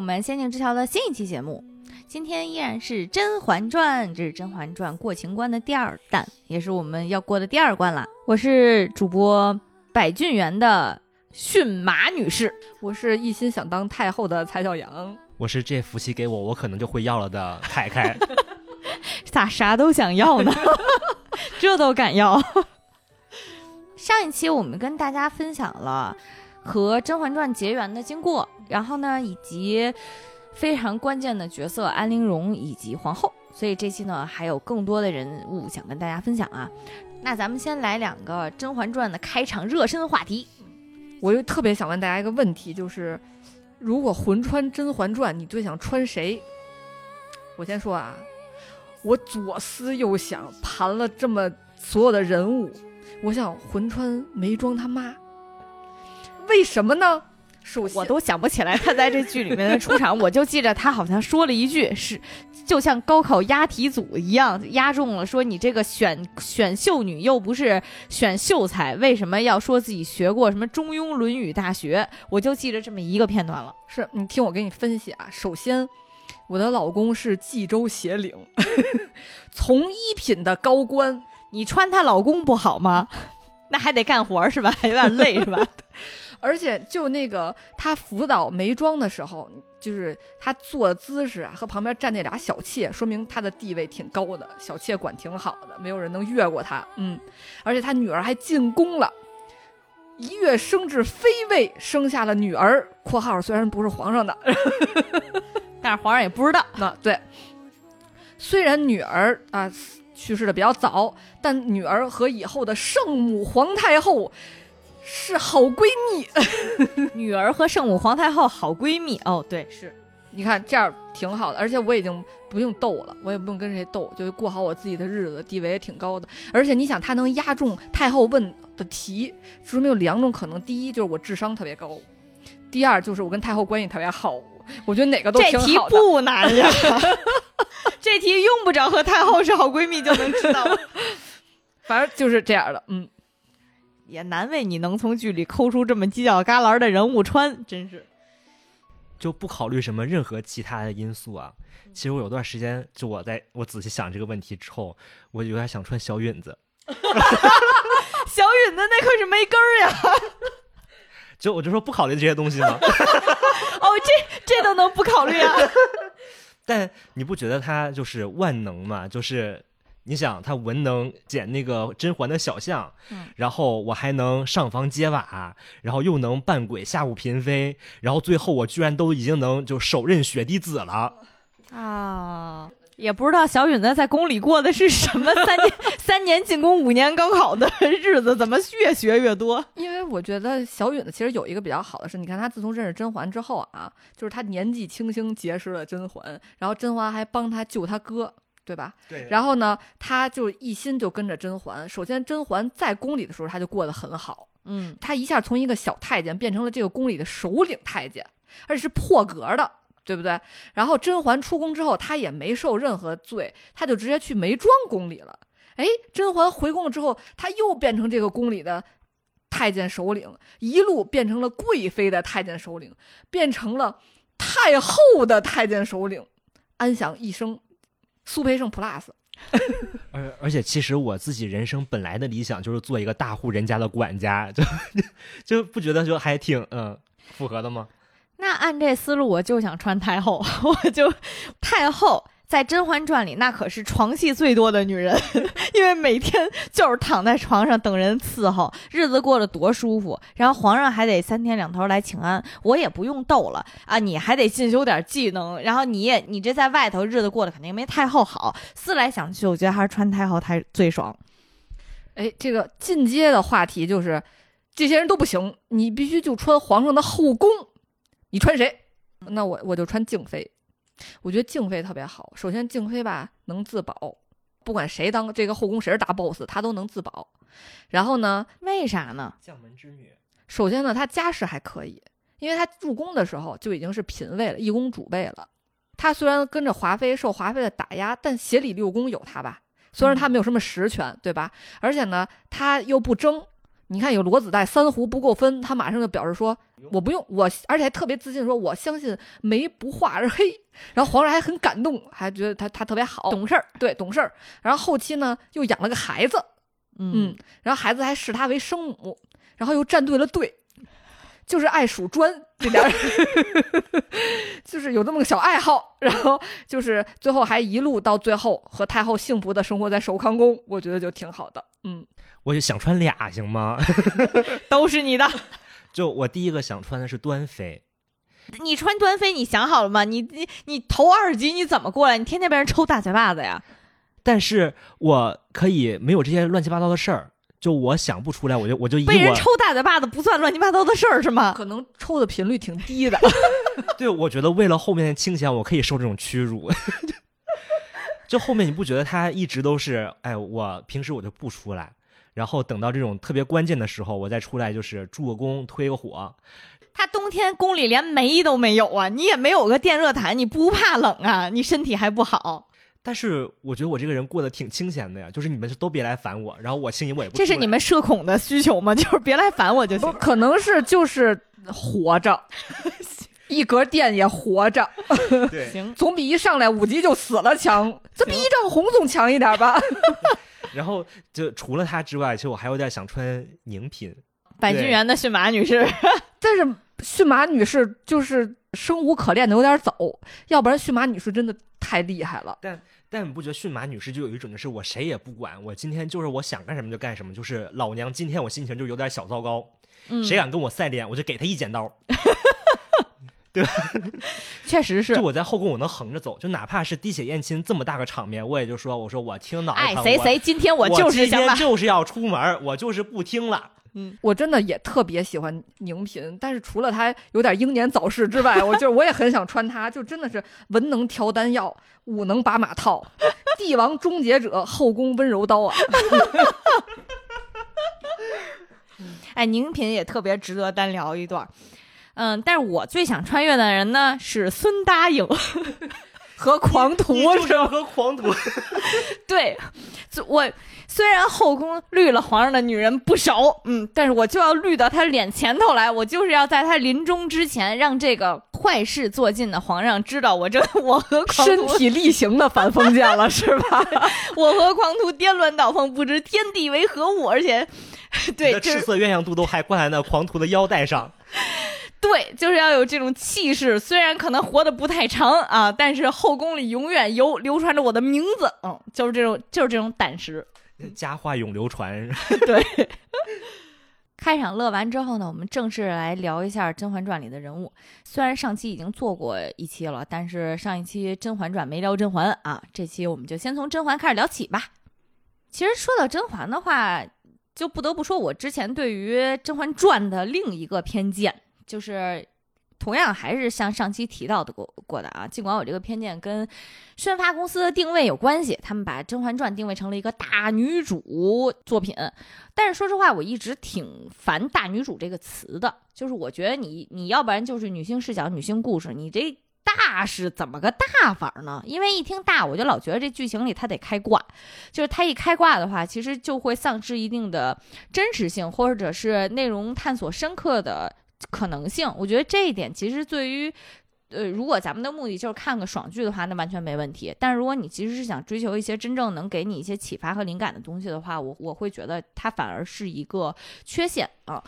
我们《仙境之桥》的新一期节目。今天依然是《甄嬛传》，这是《甄嬛传》过情关的第二弹，也是我们要过的第二关了。我是主播百俊园的驯马女士，我是一心想当太后的蔡小阳，我是这福气给我，我可能就会要了的凯凯。咋啥都想要呢？这都敢要？上一期我们跟大家分享了和《甄嬛传》结缘的经过，然后呢，以及非常关键的角色安陵容以及皇后，所以这期呢还有更多的人物想跟大家分享啊。那咱们先来两个《甄嬛传》的开场热身话题。我就特别想问大家一个问题，就是如果魂穿《甄嬛传》，你最想穿谁？我先说啊，我左思右想，盘了这么所有的人物。我想魂穿眉庄他妈，为什么呢？我都想不起来他在这剧里面的出场，我就记着他好像说了一句是，就像高考押题组一样押中了，说你这个选选秀女又不是选秀才，为什么要说自己学过什么《中庸》《论语》大学？我就记着这么一个片段了。是你听我给你分析啊，首先我的老公是冀州协领，从一品的高官。你穿她老公不好吗？那还得干活是吧？还有点累是吧？而且就那个他辅导眉庄的时候，就是他坐的姿势啊，和旁边站那俩小妾，说明他的地位挺高的，小妾管挺好的，没有人能越过他。嗯，而且他女儿还进宫了，一跃升至妃位，生下了女儿（括号虽然不是皇上的，但是皇上也不知道）。那对，虽然女儿啊。去世的比较早，但女儿和以后的圣母皇太后是好闺蜜。女儿和圣母皇太后好闺蜜哦，对，是，你看这样挺好的，而且我已经不用斗了，我也不用跟谁斗，就过好我自己的日子，地位也挺高的。而且你想，她能压中太后问的题，说明有两种可能：第一就是我智商特别高，第二就是我跟太后关系特别好。我觉得哪个都挺好的。这题不难呀。这题用不着和太后是好闺蜜就能知道，反正就是这样的。嗯，也难为你能从剧里抠出这么犄角旮旯的人物穿，真是。就不考虑什么任何其他的因素啊。其实我有段时间，就我在我仔细想这个问题之后，我有点想穿小允子。小允子那可是没根儿呀。就我就说不考虑这些东西吗？哦，这这都能不考虑啊？但你不觉得他就是万能吗？就是你想他文能剪那个甄嬛的小象，然后我还能上房揭瓦，然后又能扮鬼吓唬嫔妃，然后最后我居然都已经能就手刃雪滴子了啊！也不知道小允子在宫里过的是什么三年三年进宫五年高考的日子，怎么越学越多？因为我觉得小允子其实有一个比较好的是，你看他自从认识甄嬛之后啊，就是他年纪轻轻结识了甄嬛，然后甄嬛还帮他救他哥，对吧？对。然后呢，他就一心就跟着甄嬛。首先，甄嬛在宫里的时候，他就过得很好。嗯，他一下从一个小太监变成了这个宫里的首领太监，而且是破格的。对不对？然后甄嬛出宫之后，他也没受任何罪，他就直接去眉庄宫里了。哎，甄嬛回宫了之后，他又变成这个宫里的太监首领，一路变成了贵妃的太监首领，变成了太后的太监首领，安享一生，苏培盛 plus。而而且，其实我自己人生本来的理想就是做一个大户人家的管家，就就不觉得就还挺嗯符合的吗？那按这思路，我就想穿太后。我就太后在《甄嬛传》里，那可是床戏最多的女人，因为每天就是躺在床上等人伺候，日子过得多舒服。然后皇上还得三天两头来请安，我也不用逗了啊，你还得进修点技能。然后你也你这在外头日子过得肯定没太后好。思来想去，我觉得还是穿太后太最爽。哎，这个进阶的话题就是，这些人都不行，你必须就穿皇上的后宫。你穿谁？那我我就穿静妃。我觉得静妃特别好。首先，静妃吧能自保，不管谁当这个后宫谁是大 boss，她都能自保。然后呢？为啥呢？将门之女。首先呢，她家世还可以，因为她入宫的时候就已经是嫔位了，一宫主位了。她虽然跟着华妃受华妃的打压，但协理六宫有她吧？虽然她没有什么实权，对吧？而且呢，她又不争。你看有罗子带三壶不够分，他马上就表示说我不用，我而且还特别自信说我相信梅不化而黑。然后皇上还很感动，还觉得他他特别好，懂事儿，对懂事儿。然后后期呢又养了个孩子，嗯，然后孩子还视他为生母，然后又站对了队，就是爱数砖这点儿，就是有这么个小爱好。然后就是最后还一路到最后和太后幸福的生活在寿康宫，我觉得就挺好的。嗯，我就想穿俩行吗？都是你的。就我第一个想穿的是端妃，你穿端妃，你想好了吗？你你你头二级你怎么过来？你天天被人抽大嘴巴子呀？但是我可以没有这些乱七八糟的事儿，就我想不出来，我就我就以我被人抽大嘴巴子不算乱七八糟的事儿是吗？可能抽的频率挺低的。对，我觉得为了后面的清闲，我可以受这种屈辱。就后面你不觉得他一直都是，哎，我平时我就不出来，然后等到这种特别关键的时候，我再出来就是助个攻、推个火。他冬天宫里连煤都没有啊，你也没有个电热毯，你不怕冷啊？你身体还不好，但是我觉得我这个人过得挺清闲的呀，就是你们都别来烦我，然后我心里我也不。这是你们社恐的需求吗？就是别来烦我就行。可能是就是活着，一格电也活着，对，行，总比一上来五级就死了强。这比一丈红总强一点吧？然后就除了他之外，其实我还有点想穿宁嫔。百君园的驯马女士，但是驯马女士就是生无可恋的有点走，要不然驯马女士真的太厉害了。但但你不觉得驯马女士就有一种就是我谁也不管，我今天就是我想干什么就干什么，就是老娘今天我心情就有点小糟糕，嗯谁敢跟我赛脸，我就给他一剪刀。对吧确实是就。我在后宫我能横着走，就哪怕是滴血验亲这么大个场面，我也就说我说我听脑袋哎，谁谁，今天我就是今想把天就是要出门，我就是不听了。我真的也特别喜欢宁嫔，但是除了她有点英年早逝之外，我就我也很想穿她，就真的是文能调丹药，武能把马套，帝王终结者，后宫温柔刀啊！哎，宁嫔也特别值得单聊一段。嗯，但是我最想穿越的人呢是孙答应和狂徒你就是要 和狂徒，对，我虽然后宫绿了皇上的女人不少，嗯，但是我就要绿到他脸前头来，我就是要在他临终之前，让这个坏事做尽的皇上知道我这 我和狂身，体力行的反封建了是吧？我和狂徒颠鸾倒凤，不知天地为何物，而且，对，的赤就是色鸳鸯肚都还挂在那狂徒的腰带上。对，就是要有这种气势。虽然可能活得不太长啊，但是后宫里永远有流传着我的名字，嗯，就是这种，就是这种胆识。佳话永流传，对。开场乐完之后呢，我们正式来聊一下《甄嬛传》里的人物。虽然上期已经做过一期了，但是上一期《甄嬛传》没聊甄嬛啊，这期我们就先从甄嬛开始聊起吧。其实说到甄嬛的话，就不得不说我之前对于《甄嬛传》的另一个偏见，就是同样还是像上期提到的过过的啊。尽管我这个偏见跟宣发公司的定位有关系，他们把《甄嬛传》定位成了一个大女主作品，但是说实话，我一直挺烦“大女主”这个词的。就是我觉得你你要不然就是女性视角、女性故事，你这大是怎么个大法呢？因为一听大，我就老觉得这剧情里它得开挂，就是它一开挂的话，其实就会丧失一定的真实性，或者是内容探索深刻的可能性。我觉得这一点其实对于。呃，如果咱们的目的就是看个爽剧的话，那完全没问题。但是如果你其实是想追求一些真正能给你一些启发和灵感的东西的话，我我会觉得它反而是一个缺陷啊。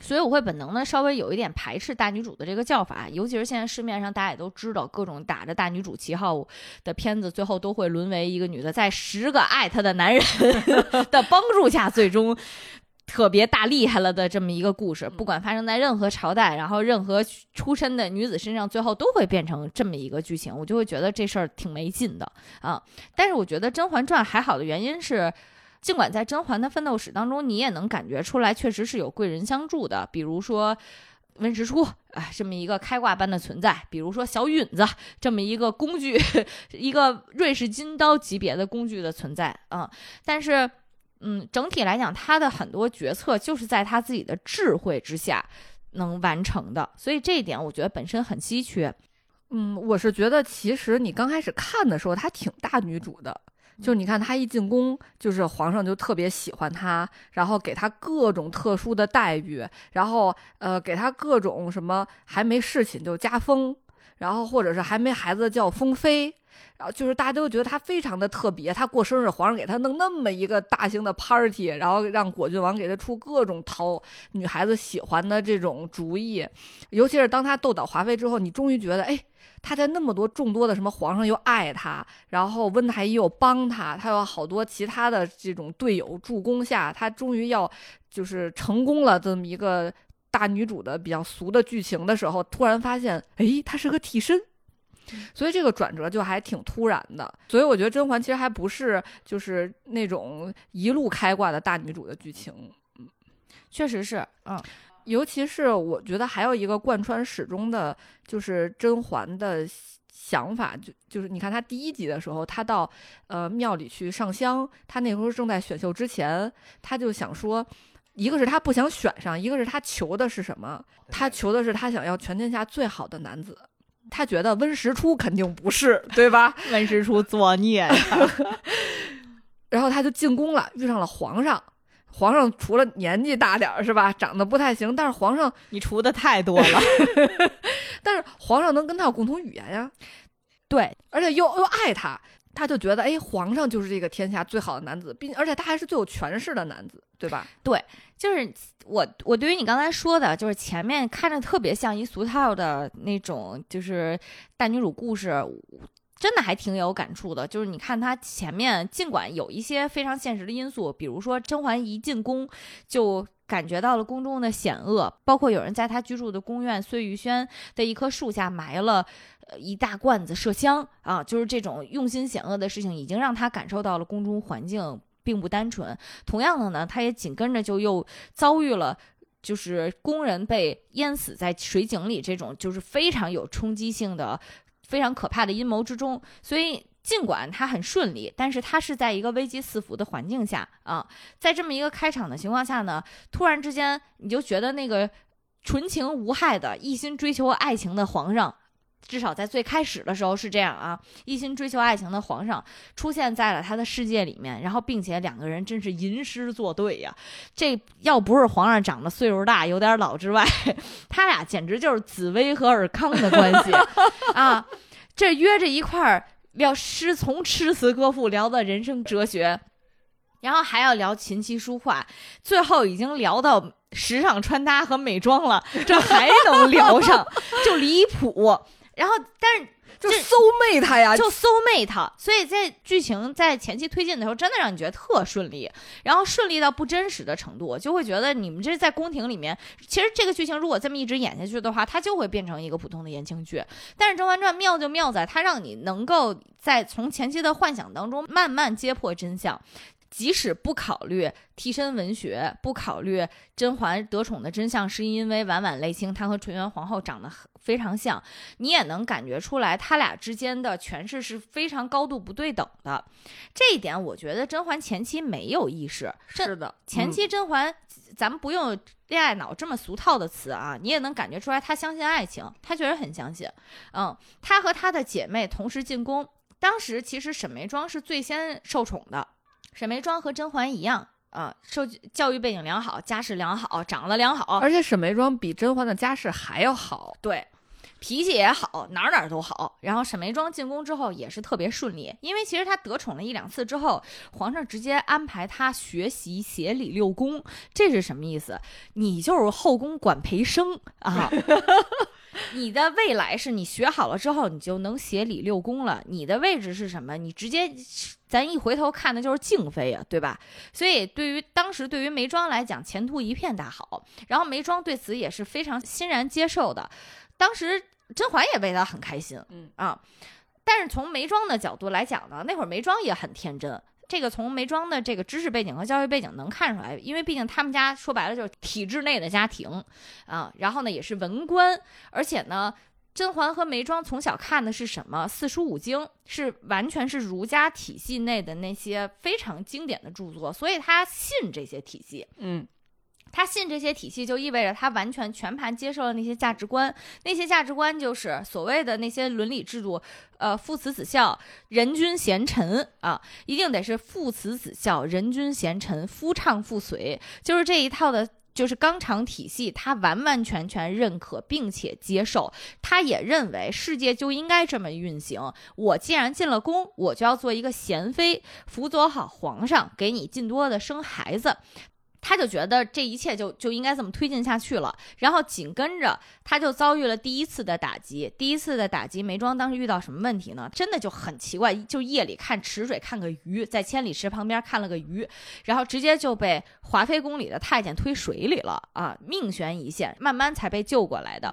所以我会本能的稍微有一点排斥大女主的这个叫法，尤其是现在市面上大家也都知道，各种打着大女主旗号的片子，最后都会沦为一个女的在十个爱她的男人 的帮助下，最终特别大厉害了的这么一个故事。不管发生在任何朝代，然后任何出身的女子身上，最后都会变成这么一个剧情，我就会觉得这事儿挺没劲的啊。但是我觉得《甄嬛传》还好的原因是。尽管在甄嬛的奋斗史当中，你也能感觉出来，确实是有贵人相助的，比如说温实初，啊，这么一个开挂般的存在；比如说小允子，这么一个工具，一个瑞士金刀级别的工具的存在啊、但是，嗯，整体来讲，他的很多决策就是在他自己的智慧之下能完成的，所以这一点我觉得本身很稀缺。嗯，我是觉得其实你刚开始看的时候，她挺大女主的，就是你看她一进宫，就是皇上就特别喜欢她，然后给她各种特殊的待遇，然后呃给她各种什么还没侍寝就加封，然后或者是还没孩子叫封妃。然后就是大家都觉得他非常的特别，他过生日，皇上给他弄那么一个大型的 party，然后让果郡王给他出各种讨女孩子喜欢的这种主意，尤其是当他斗倒华妃之后，你终于觉得，哎，他在那么多众多的什么皇上又爱他，然后温太医又帮他，他有好多其他的这种队友助攻下，他终于要就是成功了这么一个大女主的比较俗的剧情的时候，突然发现，哎，他是个替身。所以这个转折就还挺突然的，所以我觉得甄嬛其实还不是就是那种一路开挂的大女主的剧情，嗯。确实是，嗯，尤其是我觉得还有一个贯穿始终的，就是甄嬛的想法，就就是你看她第一集的时候，她到呃庙里去上香，她那时候正在选秀之前，她就想说，一个是她不想选上，一个是她求的是什么？她求的是她想要全天下最好的男子。他觉得温实初肯定不是，对吧？温实初作孽，然后他就进宫了，遇上了皇上。皇上除了年纪大点儿是吧，长得不太行，但是皇上你除的太多了。但是皇上能跟他有共同语言呀，对，而且又又爱他。他就觉得，哎，皇上就是这个天下最好的男子，并而且他还是最有权势的男子，对吧？对，就是我，我对于你刚才说的，就是前面看着特别像一俗套的那种，就是大女主故事，真的还挺有感触的。就是你看他前面，尽管有一些非常现实的因素，比如说甄嬛一进宫就。感觉到了宫中的险恶，包括有人在他居住的宫苑碎玉轩的一棵树下埋了一大罐子麝香啊，就是这种用心险恶的事情，已经让他感受到了宫中环境并不单纯。同样的呢，他也紧跟着就又遭遇了，就是工人被淹死在水井里这种就是非常有冲击性的、非常可怕的阴谋之中，所以。尽管他很顺利，但是他是在一个危机四伏的环境下啊，在这么一个开场的情况下呢，突然之间你就觉得那个纯情无害的、一心追求爱情的皇上，至少在最开始的时候是这样啊，一心追求爱情的皇上出现在了他的世界里面，然后并且两个人真是吟诗作对呀，这要不是皇上长得岁数大有点老之外，他俩简直就是紫薇和尔康的关系啊，这约着一块儿。聊诗从诗词歌赋聊到人生哲学，然后还要聊琴棋书画，最后已经聊到时尚穿搭和美妆了，这还能聊上，就离谱。然后，但是。就搜妹他呀，就搜妹他，所以在剧情在前期推进的时候，真的让你觉得特顺利，然后顺利到不真实的程度，就会觉得你们这在宫廷里面，其实这个剧情如果这么一直演下去的话，它就会变成一个普通的言情剧。但是《甄嬛传》妙就妙在，它让你能够在从前期的幻想当中慢慢揭破真相。即使不考虑替身文学，不考虑甄嬛得宠的真相是因为婉婉泪清，她和纯元皇后长得非常像，你也能感觉出来，他俩之间的诠释是非常高度不对等的。这一点，我觉得甄嬛前期没有意识。是的，前期甄嬛，咱们不用恋爱脑这么俗套的词啊，你也能感觉出来，她相信爱情，她确实很相信。嗯，她和她的姐妹同时进宫，当时其实沈眉庄是最先受宠的。沈眉庄和甄嬛一样啊，受教育背景良好，家世良好，长得良好，而且沈眉庄比甄嬛的家世还要好，对，脾气也好，哪哪都好。然后沈眉庄进宫之后也是特别顺利，因为其实她得宠了一两次之后，皇上直接安排她学习协理六宫，这是什么意思？你就是后宫管培生啊。你的未来是你学好了之后，你就能协理六宫了。你的位置是什么？你直接，咱一回头看的就是静妃呀，对吧？所以对于当时对于眉庄来讲，前途一片大好。然后眉庄对此也是非常欣然接受的。当时甄嬛也为他很开心，嗯啊。但是从眉庄的角度来讲呢，那会儿眉庄也很天真。这个从眉庄的这个知识背景和教育背景能看出来，因为毕竟他们家说白了就是体制内的家庭啊，然后呢也是文官，而且呢，甄嬛和眉庄从小看的是什么？四书五经，是完全是儒家体系内的那些非常经典的著作，所以他信这些体系，嗯。他信这些体系，就意味着他完全全盘接受了那些价值观。那些价值观就是所谓的那些伦理制度，呃，父慈子孝，人君贤臣啊，一定得是父慈子孝，人君贤臣，夫唱妇随，就是这一套的。就是纲常体系，他完完全全认可并且接受，他也认为世界就应该这么运行。我既然进了宫，我就要做一个贤妃，辅佐好皇上，给你尽多的生孩子。他就觉得这一切就就应该这么推进下去了，然后紧跟着他就遭遇了第一次的打击。第一次的打击，梅庄当时遇到什么问题呢？真的就很奇怪，就夜里看池水看个鱼，在千里池旁边看了个鱼，然后直接就被华妃宫里的太监推水里了啊，命悬一线，慢慢才被救过来的。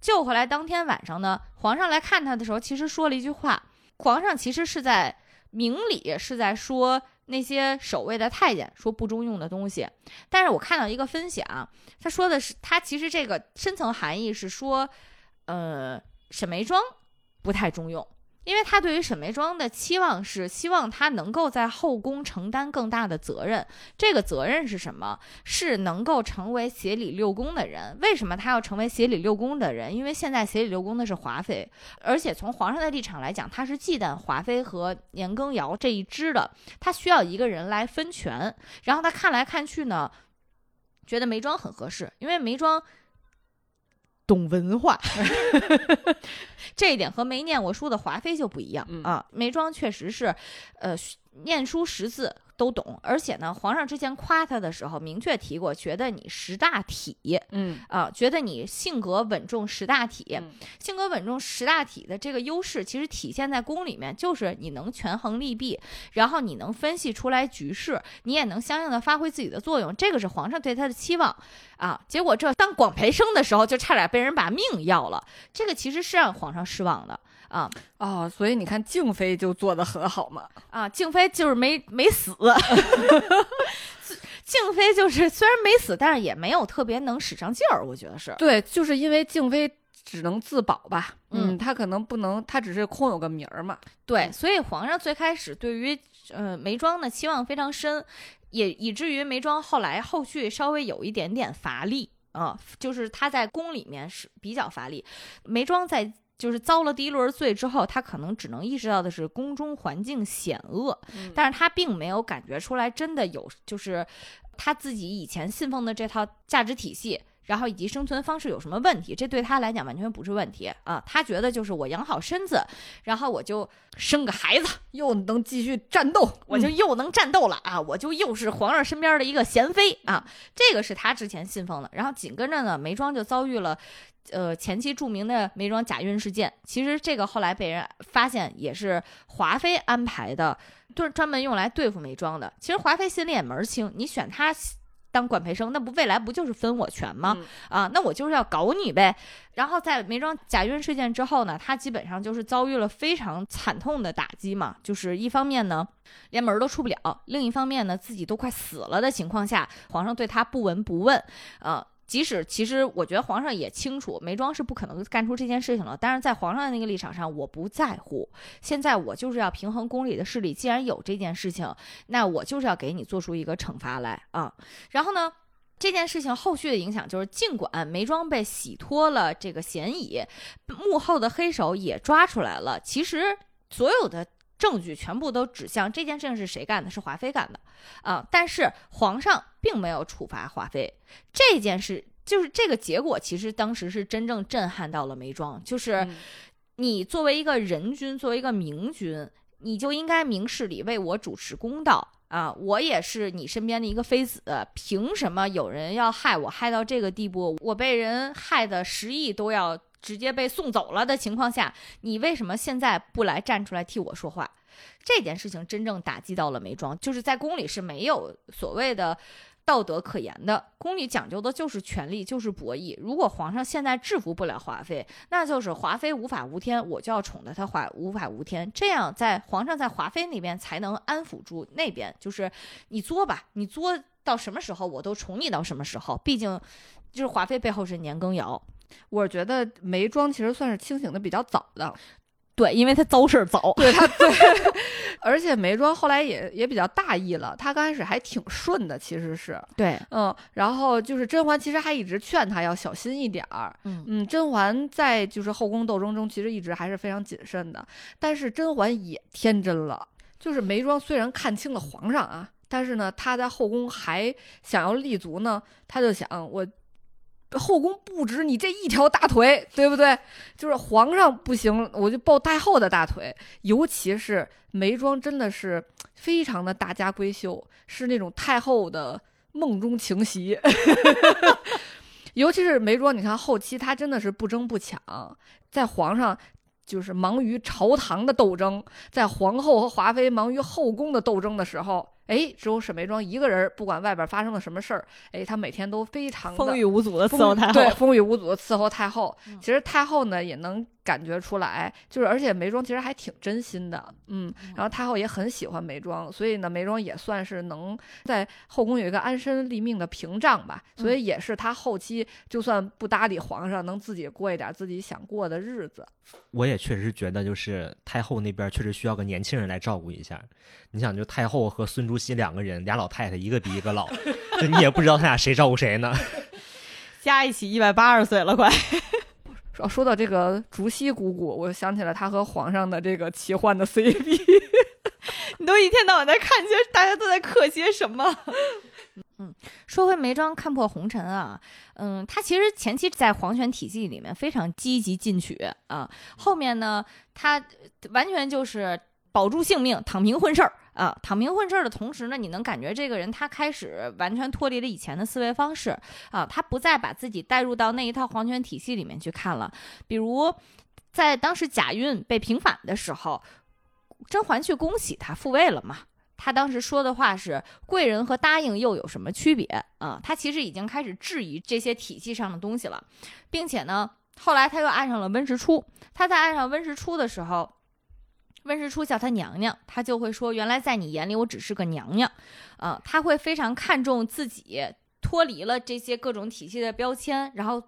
救回来当天晚上呢，皇上来看他的时候，其实说了一句话，皇上其实是在明里是在说。那些守卫的太监说不中用的东西，但是我看到一个分享，他说的是他其实这个深层含义是说，呃，沈眉庄不太中用。因为他对于沈眉庄的期望是希望他能够在后宫承担更大的责任，这个责任是什么？是能够成为协理六宫的人。为什么他要成为协理六宫的人？因为现在协理六宫的是华妃，而且从皇上的立场来讲，他是忌惮华妃和年羹尧这一支的，他需要一个人来分权。然后他看来看去呢，觉得眉庄很合适，因为眉庄。懂文化，这一点和没念过书的华妃就不一样啊。眉庄确实是，呃，念书识字。都懂，而且呢，皇上之前夸他的时候，明确提过，觉得你识大体，嗯啊，觉得你性格稳重识大体，性格稳重识大体的这个优势，其实体现在宫里面，就是你能权衡利弊，然后你能分析出来局势，你也能相应的发挥自己的作用，这个是皇上对他的期望啊。结果这当广培生的时候，就差点被人把命要了，这个其实是让皇上失望的。啊哦，所以你看静妃就做的很好嘛。啊，静妃就是没没死，静妃就是虽然没死，但是也没有特别能使上劲儿，我觉得是。对，就是因为静妃只能自保吧。嗯，她可能不能，她只是空有个名儿嘛。对，所以皇上最开始对于呃眉庄的期望非常深，也以至于眉庄后来后续稍微有一点点乏力啊，就是她在宫里面是比较乏力，眉庄在。就是遭了第一轮罪之后，他可能只能意识到的是宫中环境险恶，但是他并没有感觉出来真的有，就是他自己以前信奉的这套价值体系，然后以及生存方式有什么问题，这对他来讲完全不是问题啊。他觉得就是我养好身子，然后我就生个孩子，又能继续战斗，我就又能战斗了啊，我就又是皇上身边的一个贤妃啊，这个是他之前信奉的。然后紧跟着呢，眉庄就遭遇了。呃，前期著名的眉庄假孕事件，其实这个后来被人发现也是华妃安排的，就是专门用来对付眉庄的。其实华妃心里也门儿清，你选他当管培生，那不未来不就是分我权吗？啊，那我就是要搞你呗。然后在梅庄假孕事件之后呢，他基本上就是遭遇了非常惨痛的打击嘛，就是一方面呢连门都出不了，另一方面呢自己都快死了的情况下，皇上对他不闻不问，啊。即使其实我觉得皇上也清楚眉庄是不可能干出这件事情了，但是在皇上的那个立场上，我不在乎。现在我就是要平衡宫里的势力，既然有这件事情，那我就是要给你做出一个惩罚来啊。然后呢，这件事情后续的影响就是，尽管眉庄被洗脱了这个嫌疑，幕后的黑手也抓出来了，其实所有的。证据全部都指向这件事情是谁干的？是华妃干的，啊！但是皇上并没有处罚华妃。这件事就是这个结果，其实当时是真正震撼到了眉庄。就是你作为一个人君，作为一个明君，你就应该明事理，为我主持公道啊！我也是你身边的一个妃子，凭什么有人要害我，害到这个地步？我被人害的十亿都要。直接被送走了的情况下，你为什么现在不来站出来替我说话？这件事情真正打击到了眉庄，就是在宫里是没有所谓的道德可言的，宫里讲究的就是权力，就是博弈。如果皇上现在制服不了华妃，那就是华妃无法无天，我就要宠得她华无法无天，这样在皇上在华妃那边才能安抚住那边，就是你作吧，你作到什么时候我都宠你到什么时候，毕竟就是华妃背后是年羹尧。我觉得眉庄其实算是清醒的比较早的，对，因为他遭事儿早。对他对，而且眉庄后来也也比较大意了，他刚开始还挺顺的，其实是，对，嗯，然后就是甄嬛其实还一直劝他要小心一点儿，嗯嗯，甄嬛在就是后宫斗争中其实一直还是非常谨慎的，但是甄嬛也天真了，就是眉庄虽然看清了皇上啊，但是呢，她在后宫还想要立足呢，她就想我。后宫不止你这一条大腿，对不对？就是皇上不行，我就抱太后的大腿。尤其是眉庄，真的是非常的大家闺秀，是那种太后的梦中情媳。尤其是眉庄，你看后期她真的是不争不抢，在皇上就是忙于朝堂的斗争，在皇后和华妃忙于后宫的斗争的时候，哎，只有沈眉庄一个人，不管外边发生了什么事儿，哎，她每天都非常的风雨无阻的伺候太后。对，风雨无阻的伺候太后。嗯其实太后呢也能感觉出来，就是而且梅庄其实还挺真心的，嗯，然后太后也很喜欢梅庄，所以呢梅庄也算是能在后宫有一个安身立命的屏障吧，所以也是她后期就算不搭理皇上，能自己过一点自己想过的日子。我也确实觉得，就是太后那边确实需要个年轻人来照顾一下。你想，就太后和孙竹溪两个人，俩老太太，一个比一个老，就你也不知道他俩谁照顾谁呢。加一起一百八十岁了，快。说说到这个竹溪姑姑，我想起了她和皇上的这个奇幻的 CP。你都一天到晚在看些，大家都在刻些什么？嗯，说回眉庄看破红尘啊，嗯，他其实前期在皇权体系里面非常积极进取啊，后面呢，他完全就是保住性命，躺平混事儿啊，躺平混事儿的同时呢，你能感觉这个人他开始完全脱离了以前的思维方式啊，他不再把自己带入到那一套皇权体系里面去看了，比如在当时贾韵被平反的时候。甄嬛去恭喜他复位了嘛？他当时说的话是“贵人和答应又有什么区别啊？”他其实已经开始质疑这些体系上的东西了，并且呢，后来他又爱上了温实初。他在爱上温实初的时候，温实初叫她娘娘，她就会说：“原来在你眼里我只是个娘娘。”啊，她会非常看重自己脱离了这些各种体系的标签，然后。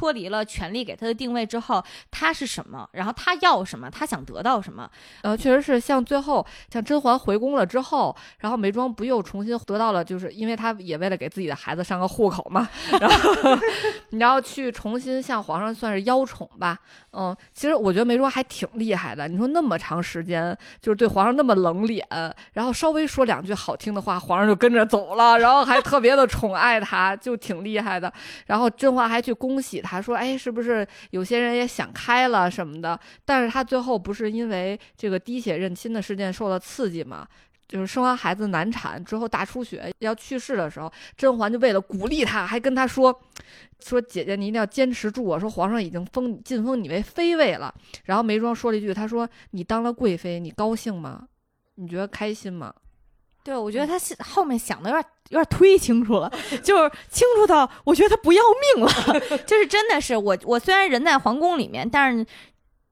脱离了权力给他的定位之后，他是什么？然后他要什么？他想得到什么？呃，确实是像最后像甄嬛回宫了之后，然后眉庄不又重新得到了，就是因为她也为了给自己的孩子上个户口嘛，然后 你要去重新向皇上算是邀宠吧。嗯，其实我觉得眉庄还挺厉害的。你说那么长时间就是对皇上那么冷脸，然后稍微说两句好听的话，皇上就跟着走了，然后还特别的宠爱他，就挺厉害的。然后甄嬛还去恭喜他说：“哎，是不是有些人也想开了什么的？”但是他最后不是因为这个滴血认亲的事件受了刺激嘛？就是生完孩子难产之后大出血要去世的时候，甄嬛就为了鼓励他，还跟他说：“说姐姐你一定要坚持住啊！说皇上已经封晋封你为妃位了。”然后眉庄说了一句：“他说你当了贵妃，你高兴吗？你觉得开心吗？”对，我觉得他是后面想的有点有点忒清楚了，就是清楚到我觉得他不要命了，就是真的是我我虽然人在皇宫里面，但是。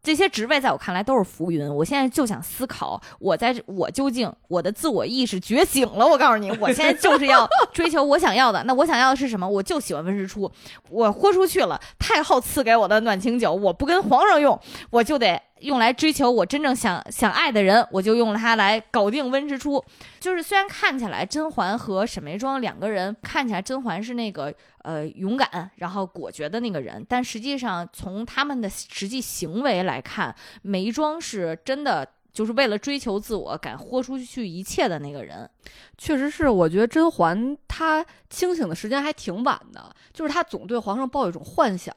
这些职位在我看来都是浮云。我现在就想思考，我在我究竟我的自我意识觉醒了。我告诉你，我现在就是要追求我想要的。那我想要的是什么？我就喜欢温实初。我豁出去了，太后赐给我的暖情酒，我不跟皇上用，我就得用来追求我真正想想爱的人，我就用它来搞定温之初。就是虽然看起来甄嬛和沈眉庄两个人看起来甄嬛是那个呃勇敢然后果决的那个人，但实际上从他们的实际行为来看，眉庄是真的就是为了追求自我敢豁出去一切的那个人。确实是，我觉得甄嬛她清醒的时间还挺晚的，就是她总对皇上抱一种幻想。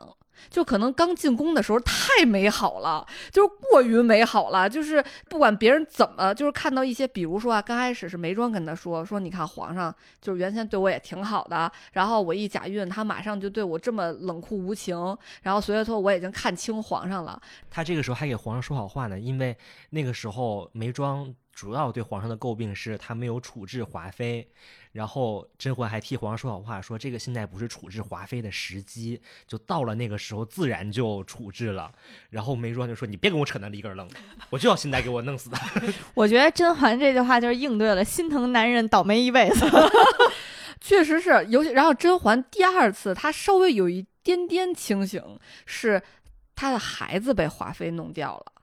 就可能刚进宫的时候太美好了，就是过于美好了，就是不管别人怎么，就是看到一些，比如说啊，刚开始是眉庄跟他说说，你看皇上就是原先对我也挺好的，然后我一假孕，他马上就对我这么冷酷无情，然后所以说我已经看清皇上了。他这个时候还给皇上说好话呢，因为那个时候眉庄主要对皇上的诟病是他没有处置华妃。然后甄嬛还替皇上说好话，说这个现在不是处置华妃的时机，就到了那个时候自然就处置了。然后眉庄就说：“你别跟我扯那里根楞，我就要现在给我弄死他。”我觉得甄嬛这句话就是应对了心疼男人倒霉一辈子，确实是。尤其然后甄嬛第二次她稍微有一点点清醒，是她的孩子被华妃弄掉了。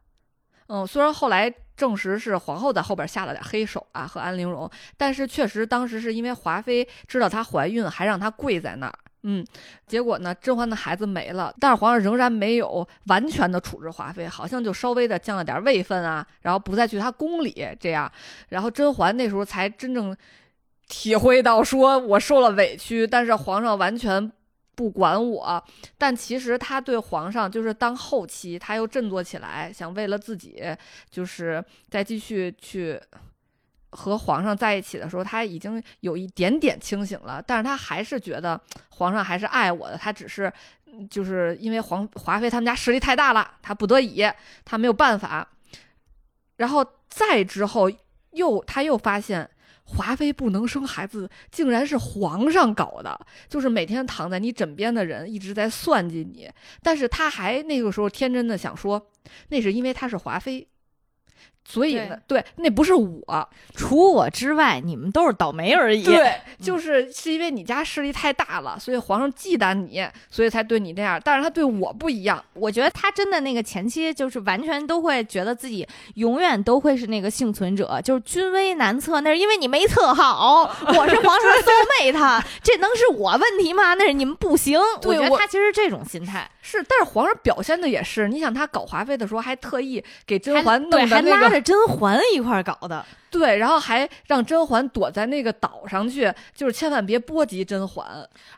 嗯，虽然后来证实是皇后在后边下了点黑手啊，和安陵容，但是确实当时是因为华妃知道她怀孕，还让她跪在那儿。嗯，结果呢，甄嬛的孩子没了，但是皇上仍然没有完全的处置华妃，好像就稍微的降了点位分啊，然后不再去她宫里这样，然后甄嬛那时候才真正体会到，说我受了委屈，但是皇上完全不管我，但其实他对皇上就是当后期他又振作起来，想为了自己就是再继续去。和皇上在一起的时候，他已经有一点点清醒了，但是他还是觉得皇上还是爱我的，他只是就是因为皇华妃他们家实力太大了，他不得已，他没有办法。然后再之后，又他又发现华妃不能生孩子，竟然是皇上搞的，就是每天躺在你枕边的人一直在算计你，但是他还那个时候天真的想说，那是因为她是华妃。所以呢，对，那不是我，除我之外，你们都是倒霉而已。对，就是是因为你家势力太大了，所以皇上忌惮你，所以才对你那样。但是他对我不一样，我觉得他真的那个前期就是完全都会觉得自己永远都会是那个幸存者，就是君威难测，那是因为你没测好。我是皇上搜妹他，这能是我问题吗？那是你们不行。我觉得他其实这种心态是，但是皇上表现的也是，你想他搞华妃的时候，还特意给甄嬛弄的那个。甄嬛一块搞的，对，然后还让甄嬛躲在那个岛上去，就是千万别波及甄嬛。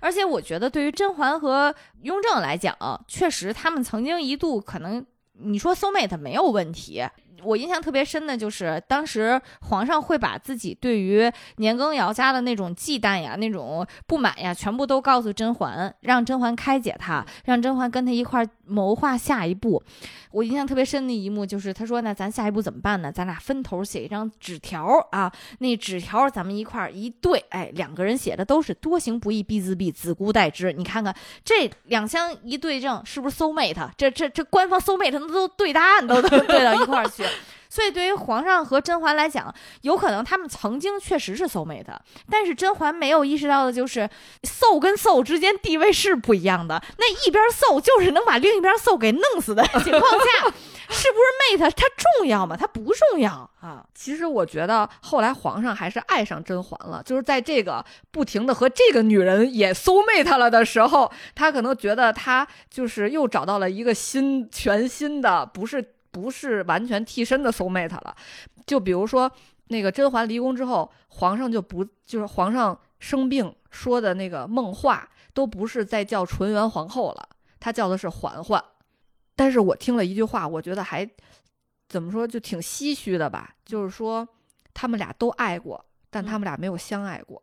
而且我觉得，对于甄嬛和雍正来讲，确实他们曾经一度可能，你说 soul mate 没有问题。我印象特别深的就是，当时皇上会把自己对于年羹尧家的那种忌惮呀、那种不满呀，全部都告诉甄嬛，让甄嬛开解他，让甄嬛跟他一块谋划下一步。我印象特别深的一幕就是，他说：“那咱下一步怎么办呢？咱俩分头写一张纸条啊，那纸条咱们一块一对，哎，两个人写的都是多行不义必自毙，子姑代之。你看看这两相一对证，是不是 soul mate？这这这官方 soul mate 那都对答案都 都对到一块儿去。”所以，对于皇上和甄嬛来讲，有可能他们曾经确实是 soul mate，但是甄嬛没有意识到的就是 soul 跟 soul 之间地位是不一样的。那一边 soul 就是能把另一边 soul 给弄死的 情况下，是不是 mate 它重要吗？它不重要啊。其实我觉得后来皇上还是爱上甄嬛了，就是在这个不停的和这个女人也 soul mate 了的时候，他可能觉得他就是又找到了一个新、全新的，不是。不是完全替身的 soul mate 了，就比如说那个甄嬛离宫之后，皇上就不就是皇上生病说的那个梦话，都不是在叫纯元皇后了，他叫的是嬛嬛。但是我听了一句话，我觉得还怎么说就挺唏嘘的吧，就是说他们俩都爱过，但他们俩没有相爱过。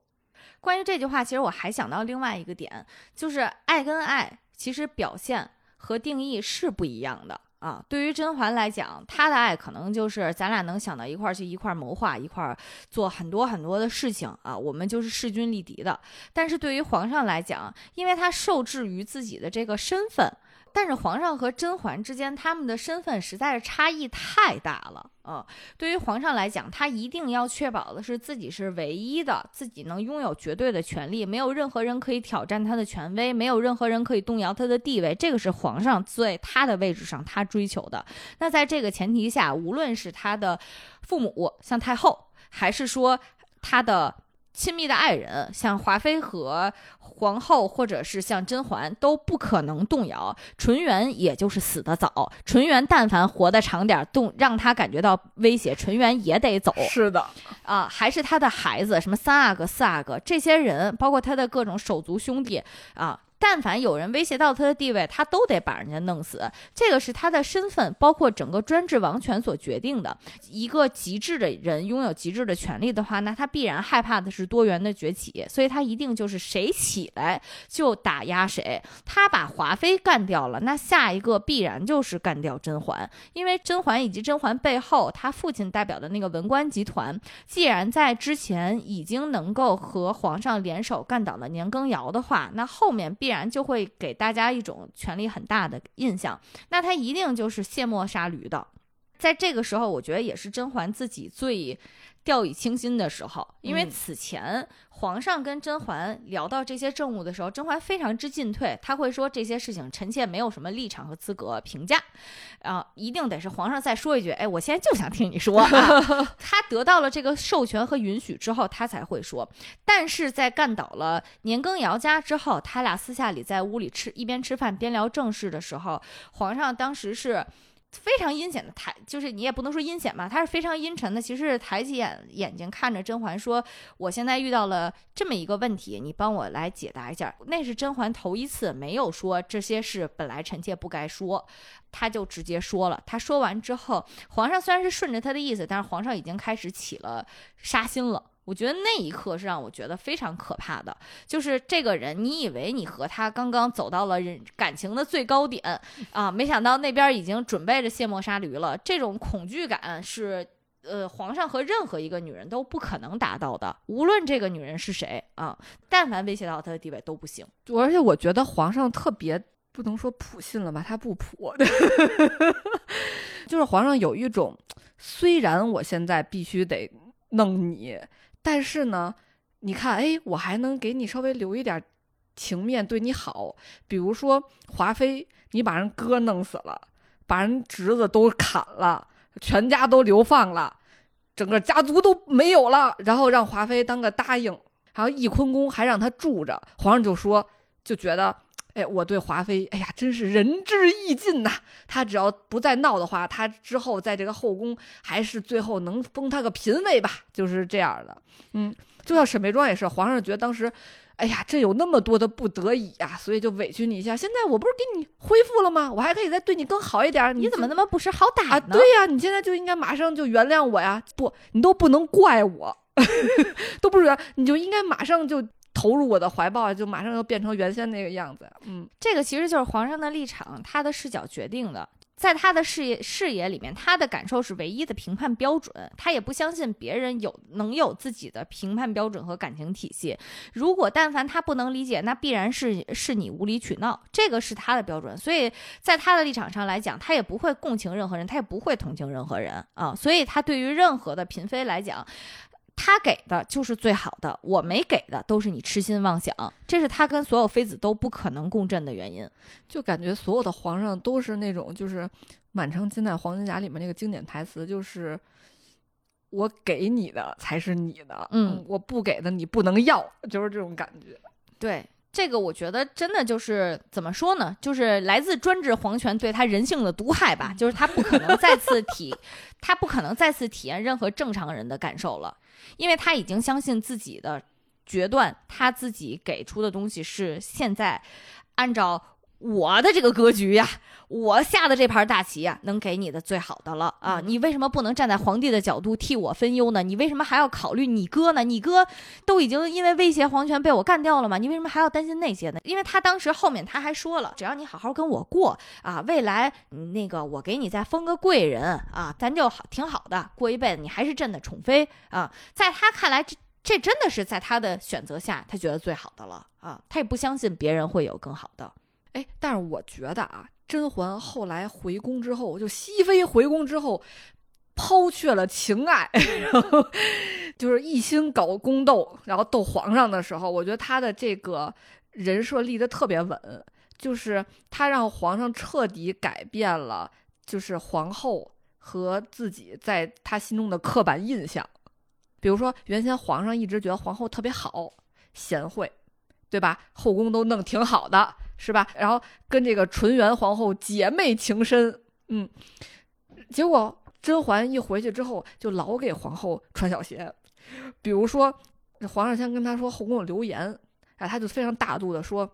关于这句话，其实我还想到另外一个点，就是爱跟爱其实表现和定义是不一样的。啊，对于甄嬛来讲，她的爱可能就是咱俩能想到一块儿去，一块儿谋划，一块儿做很多很多的事情啊，我们就是势均力敌的。但是对于皇上来讲，因为他受制于自己的这个身份。但是皇上和甄嬛之间，他们的身份实在是差异太大了啊！对于皇上来讲，他一定要确保的是自己是唯一的，自己能拥有绝对的权利，没有任何人可以挑战他的权威，没有任何人可以动摇他的地位。这个是皇上在他的位置上他追求的。那在这个前提下，无论是他的父母，像太后，还是说他的。亲密的爱人，像华妃和皇后，或者是像甄嬛，都不可能动摇。纯元也就是死得早，纯元但凡活得长点，动让他感觉到威胁，纯元也得走。是的，啊，还是他的孩子，什么三阿哥、四阿哥，这些人，包括他的各种手足兄弟，啊。但凡有人威胁到他的地位，他都得把人家弄死。这个是他的身份，包括整个专制王权所决定的。一个极致的人拥有极致的权利的话，那他必然害怕的是多元的崛起，所以他一定就是谁起来就打压谁。他把华妃干掉了，那下一个必然就是干掉甄嬛，因为甄嬛以及甄嬛背后他父亲代表的那个文官集团，既然在之前已经能够和皇上联手干倒了年羹尧的话，那后面必。必然就会给大家一种权力很大的印象，那他一定就是卸磨杀驴的。在这个时候，我觉得也是甄嬛自己最掉以轻心的时候，因为嗯此前皇上跟甄嬛聊到这些政务的时候，甄嬛非常之进退，他会说这些事情臣妾没有什么立场和资格评价，啊、一定得是皇上再说一句，哎，我现在就想听你说，啊、他得到了这个授权和允许之后，他才会说。但是在干倒了年羹尧家之后，他俩私下里在屋里吃一边吃饭边聊正事的时候，皇上当时是。非常阴险的抬，就是你也不能说阴险吧，他是非常阴沉的。其实抬起眼眼睛看着甄嬛说：“我现在遇到了这么一个问题，你帮我来解答一下。”那是甄嬛头一次没有说这些事本来臣妾不该说，他就直接说了。他说完之后，皇上虽然是顺着他的意思，但是皇上已经开始起了杀心了。我觉得那一刻是让我觉得非常可怕的，就是这个人，你以为你和他刚刚走到了人感情的最高点啊，没想到那边已经准备着卸磨杀驴了。这种恐惧感是，呃，皇上和任何一个女人都不可能达到的，无论这个女人是谁啊，但凡威胁到她的地位都不行。而且我觉得皇上特别不能说普信了吧，他不普，就是皇上有一种，虽然我现在必须得弄你，但是呢，你看，哎，我还能给你稍微留一点情面，对你好。比如说华妃，你把人哥弄死了，把人侄子都砍了，全家都流放了，整个家族都没有了，然后让华妃当个答应，然后翊坤宫还让他住着，皇上就说，就觉得。哎，我对华妃，哎呀，真是仁至义尽呐！她只要不再闹的话，她之后在这个后宫还是最后能封她个嫔位吧，就是这样的。嗯，就像沈眉庄也是，皇上觉得当时，哎呀，这有那么多的不得已呀、所以就委屈你一下。现在我不是给你恢复了吗？我还可以再对你更好一点。你怎么那么不识好歹啊？呢？对呀、你现在就应该马上就原谅我呀！不，你都不能怪我，都不是，你就应该马上就投入我的怀抱，就马上又变成原先那个样子。嗯。这个其实就是皇上的立场，他的视角决定的。在他的视野视野里面，他的感受是唯一的评判标准，他也不相信别人有能有自己的评判标准和感情体系。如果但凡他不能理解，那必然是是你无理取闹，这个是他的标准。所以在他的立场上来讲，他也不会共情任何人，他也不会同情任何人啊。所以他对于任何的嫔妃来讲，他给的就是最好的，我没给的都是你痴心妄想，这是他跟所有妃子都不可能共振的原因。就感觉所有的皇上都是那种，就是《满城尽带黄金甲》里面那个经典台词，就是我给你的才是你的，嗯我不给的你不能要，就是这种感觉。对。这个我觉得真的就是怎么说呢？就是来自专制皇权对他人性的毒害吧。就是他不可能再次体，他不可能再次体验任何正常人的感受了，因为他已经相信自己的决断，他自己给出的东西是现在按照我的这个格局呀，我下的这盘大棋呀，能给你的最好的了啊！你为什么不能站在皇帝的角度替我分忧呢？你为什么还要考虑你哥呢？你哥都已经因为威胁皇权被我干掉了吗？你为什么还要担心那些呢？因为他当时后面他还说了，只要你好好跟我过啊，未来嗯那个我给你再封个贵人啊，咱就好挺好的，过一辈子你还是朕的宠妃啊。在他看来，这这真的是在他的选择下，他觉得最好的了啊，他也不相信别人会有更好的。哎，但是我觉得啊，甄嬛后来回宫之后，就熹妃回宫之后，抛却了情爱，然后就是一心搞宫斗，然后斗皇上的时候，我觉得她的这个人设立得特别稳，就是她让皇上彻底改变了，就是皇后和自己在她心中的刻板印象。比如说，原先皇上一直觉得皇后特别好、贤惠，对吧？后宫都弄挺好的，是吧？然后跟这个纯元皇后姐妹情深，嗯，结果甄嬛一回去之后，就老给皇后穿小鞋。比如说，皇上先跟她说后宫有流言，哎，她就非常大度的说。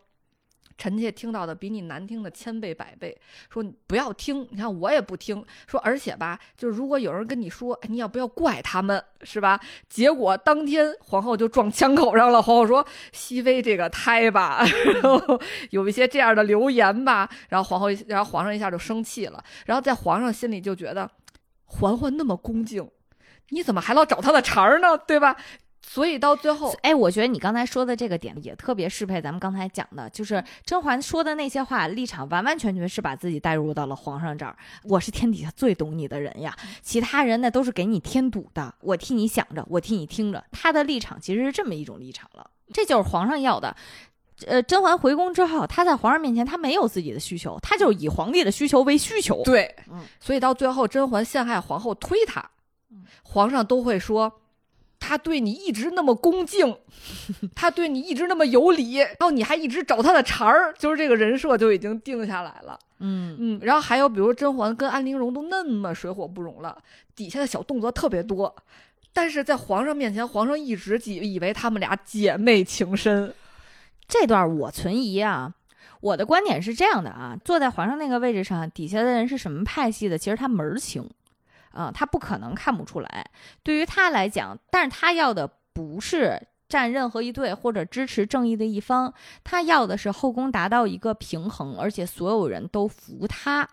臣妾听到的比你难听的千倍百倍，说你不要听，你看我也不听。说而且吧，就是如果有人跟你说，哎，你要不要怪他们，是吧？结果当天皇后就撞枪口上了。皇后说：“熹妃这个胎吧，然后 有一些这样的流言吧。”然后皇后，然后皇上一下就生气了。然后在皇上心里就觉得，嬛嬛那么恭敬，你怎么还老找他的茬儿呢？对吧？所以到最后，哎，我觉得你刚才说的这个点也特别适配咱们刚才讲的，就是甄嬛说的那些话，立场完完全全是把自己带入到了皇上这儿。我是天底下最懂你的人呀，其他人那都是给你添堵的，我替你想着，我替你听着。他的立场其实是这么一种立场了，这就是皇上要的。呃，甄嬛回宫之后，她在皇上面前，她没有自己的需求，她就是以皇帝的需求为需求。对，嗯所以到最后甄嬛陷害皇后推她，皇上都会说。他对你一直那么恭敬，他对你一直那么有礼，然后你还一直找他的茬儿，就是这个人设就已经定下来了。嗯嗯，然后还有比如甄嬛跟安陵容都那么水火不容了，底下的小动作特别多，但是在皇上面前，皇上一直以以为他们俩姐妹情深。这段我存疑啊。我的观点是这样的啊，坐在皇上那个位置上，底下的人是什么派系的，其实他门儿清。啊、他不可能看不出来。对于他来讲，但是他要的不是站任何一队或者支持正义的一方，他要的是后宫达到一个平衡，而且所有人都服他，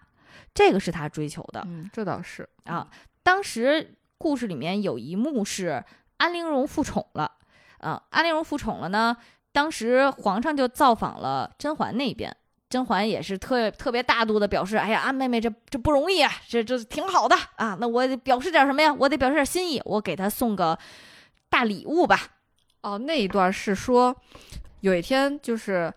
这个是他追求的。嗯，这倒是啊，当时故事里面有一幕是安陵容复宠了，啊，安陵容复宠了呢，当时皇上就造访了甄嬛那边。甄嬛也是特特别大度的表示，哎呀，安妹妹这这不容易啊，这这挺好的啊，那我得表示点什么呀？我得表示点心意，我给她送个大礼物吧。哦，那一段是说，有一天就是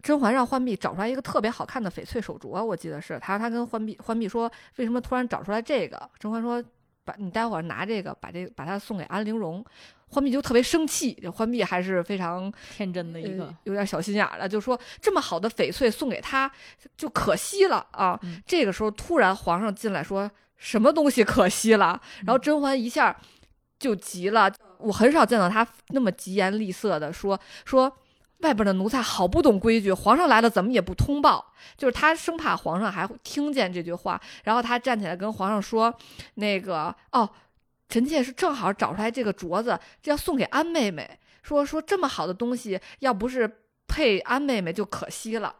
甄嬛让浣碧找出来一个特别好看的翡翠手镯，我记得是她，她跟浣碧浣碧说，为什么突然找出来这个？甄嬛说，把你待会儿拿这个，把这个把它送给安陵容。浣碧就特别生气，这浣碧还是非常天真的一个呃，有点小心眼儿了，就说这么好的翡翠送给他，就可惜了啊。嗯这个时候突然皇上进来说什么东西可惜了，然后甄嬛一下就急了。我很少见到她那么疾言厉色的说说。外边的奴才好不懂规矩，皇上来了怎么也不通报，就是他生怕皇上还听见这句话，然后他站起来跟皇上说：“那个哦，臣妾是正好找出来这个镯子，这要送给安妹妹。说说这么好的东西，要不是配安妹妹就可惜了。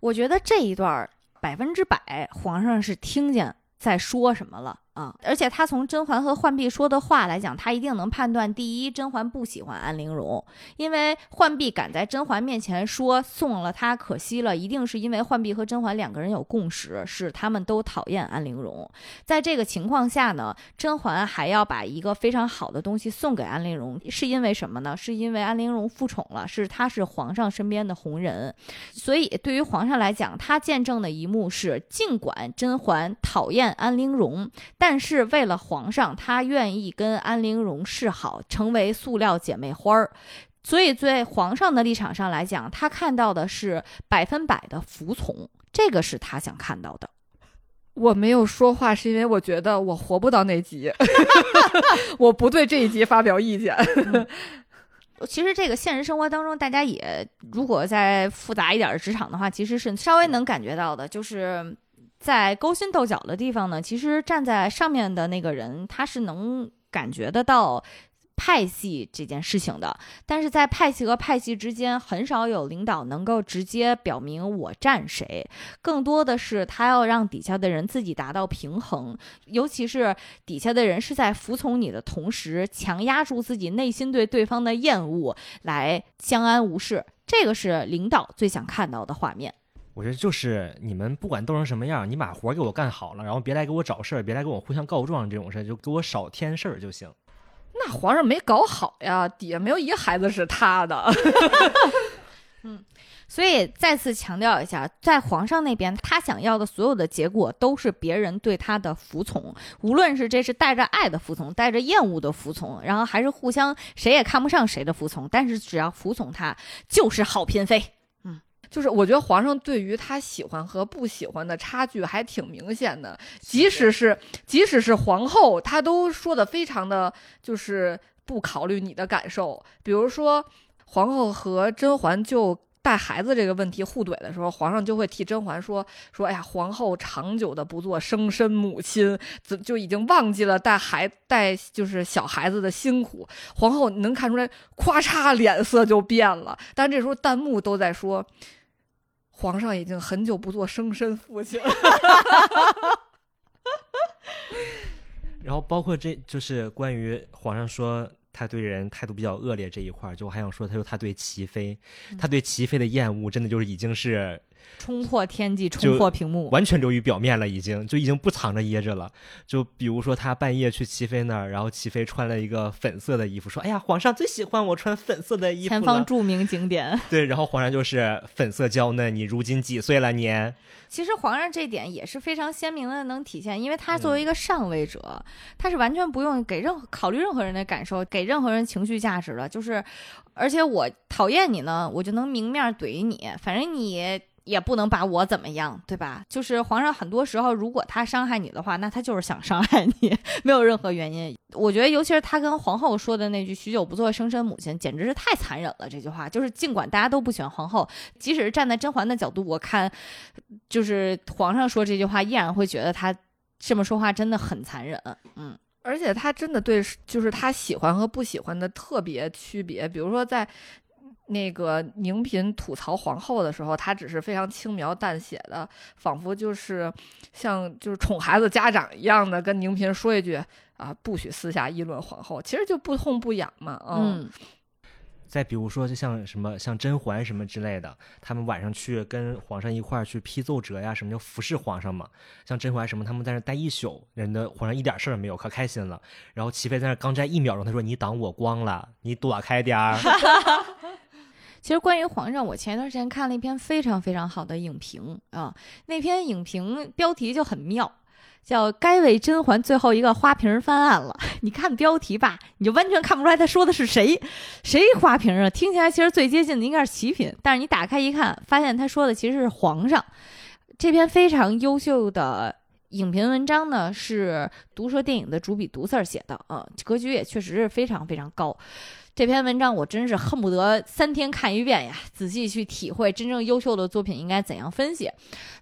我觉得这一段百分之百皇上是听见在说什么了啊！而且他从甄嬛和浣碧说的话来讲，他一定能判断：第一，甄嬛不喜欢安陵容，因为浣碧敢在甄嬛面前说送了她可惜了，一定是因为浣碧和甄嬛两个人有共识，是他们都讨厌安陵容。在这个情况下呢，甄嬛还要把一个非常好的东西送给安陵容，是因为什么呢？是因为安陵容复宠了，是她是皇上身边的红人，所以对于皇上来讲，他见证的一幕是，尽管甄嬛讨厌安陵容，但是为了皇上，她愿意跟安陵容示好，成为塑料姐妹花儿。所以，在皇上的立场上来讲，他看到的是百分百的服从，这个是他想看到的。我没有说话，是因为我觉得我活不到那集，我不对这一集发表意见。其实这个现实生活当中，大家也如果在复杂一点的职场的话，其实是稍微能感觉到的，就是在勾心斗角的地方呢，其实站在上面的那个人，他是能感觉得到。派系这件事情的，但是在派系和派系之间，很少有领导能够直接表明我站谁，更多的是他要让底下的人自己达到平衡，尤其是底下的人是在服从你的同时，强压住自己内心对对方的厌恶，来相安无事。这个是领导最想看到的画面。我觉得就是你们不管斗成什么样，你把活给我干好了，然后别来给我找事儿，别来跟我互相告状这种事儿，就给我少添事儿就行。那皇上没搞好呀，底下没有一个孩子是他的。嗯所以再次强调一下，在皇上那边，他想要的所有的结果都是别人对他的服从，无论是这是带着爱的服从，带着厌恶的服从，然后还是互相谁也看不上谁的服从，但是只要服从他，就是好嫔妃。就是我觉得皇上对于他喜欢和不喜欢的差距还挺明显的，即使是即使是皇后，她都说的非常的，就是不考虑你的感受。比如说，皇后和甄嬛就带孩子这个问题互怼的时候，皇上就会替甄嬛说说，哎呀，皇后长久的不做生身母亲，怎就已经忘记了带孩带就是小孩子的辛苦。皇后能看出来，咵嚓脸色就变了。但这时候弹幕都在说。皇上已经很久不做生身父亲了。然后包括这就是关于皇上说他对人态度比较恶劣这一块儿，就我还想说，他说他对齐妃，他对齐妃的厌恶真的就是已经是冲破天际，冲破屏幕。完全流于表面了，已经就已经不藏着掖着了。就比如说他半夜去齐妃那儿，然后齐妃穿了一个粉色的衣服，说：“哎呀，皇上最喜欢我穿粉色的衣服前。方著名景点。对，然后皇上就是粉色娇嫩，你如今几岁了你？其实皇上这点也是非常鲜明的，能体现，因为他作为嗯一个上位者，他是完全不用给任何考虑任何人的感受，给任何人情绪价值的。就是，而且我讨厌你呢，我就能明面怼你，反正你。也不能把我怎么样，对吧？就是皇上很多时候，如果他伤害你的话，那他就是想伤害你，没有任何原因。我觉得，尤其是他跟皇后说的那句“许久不做生身母亲”，简直是太残忍了。这句话就是，尽管大家都不喜欢皇后，即使是站在甄嬛的角度，我看就是皇上说这句话，依然会觉得他这么说话真的很残忍。嗯，而且他真的对，就是他喜欢和不喜欢的特别区别。比如说，在那个宁嫔吐槽皇后的时候，她只是非常轻描淡写的，仿佛就是像就是宠孩子家长一样的跟宁嫔说一句啊，不许私下议论皇后，其实就不痛不痒嘛。嗯，嗯，再比如说，就像什么像甄嬛什么之类的，他们晚上去跟皇上一块儿去批奏折呀，什么叫服侍皇上嘛？像甄嬛什么，他们在那待一宿，人的皇上一点事儿没有，可开心了。然后齐妃在那刚摘一秒钟，他说：“你挡我光了，你躲开点儿。其实关于皇上，我前一段时间看了一篇非常非常好的影评啊，那篇影评标题就很妙。叫该为甄嬛最后一个花瓶翻案了。你看标题吧，你就完全看不出来他说的是谁，谁花瓶啊？听起来其实最接近的应该是齐嫔，但是你打开一看，发现他说的其实是皇上。这篇非常优秀的影评文章呢，是毒舌电影的主笔毒刺儿写的啊、格局也确实是非常非常高。这篇文章我真是恨不得三天看一遍呀，仔细去体会真正优秀的作品应该怎样分析。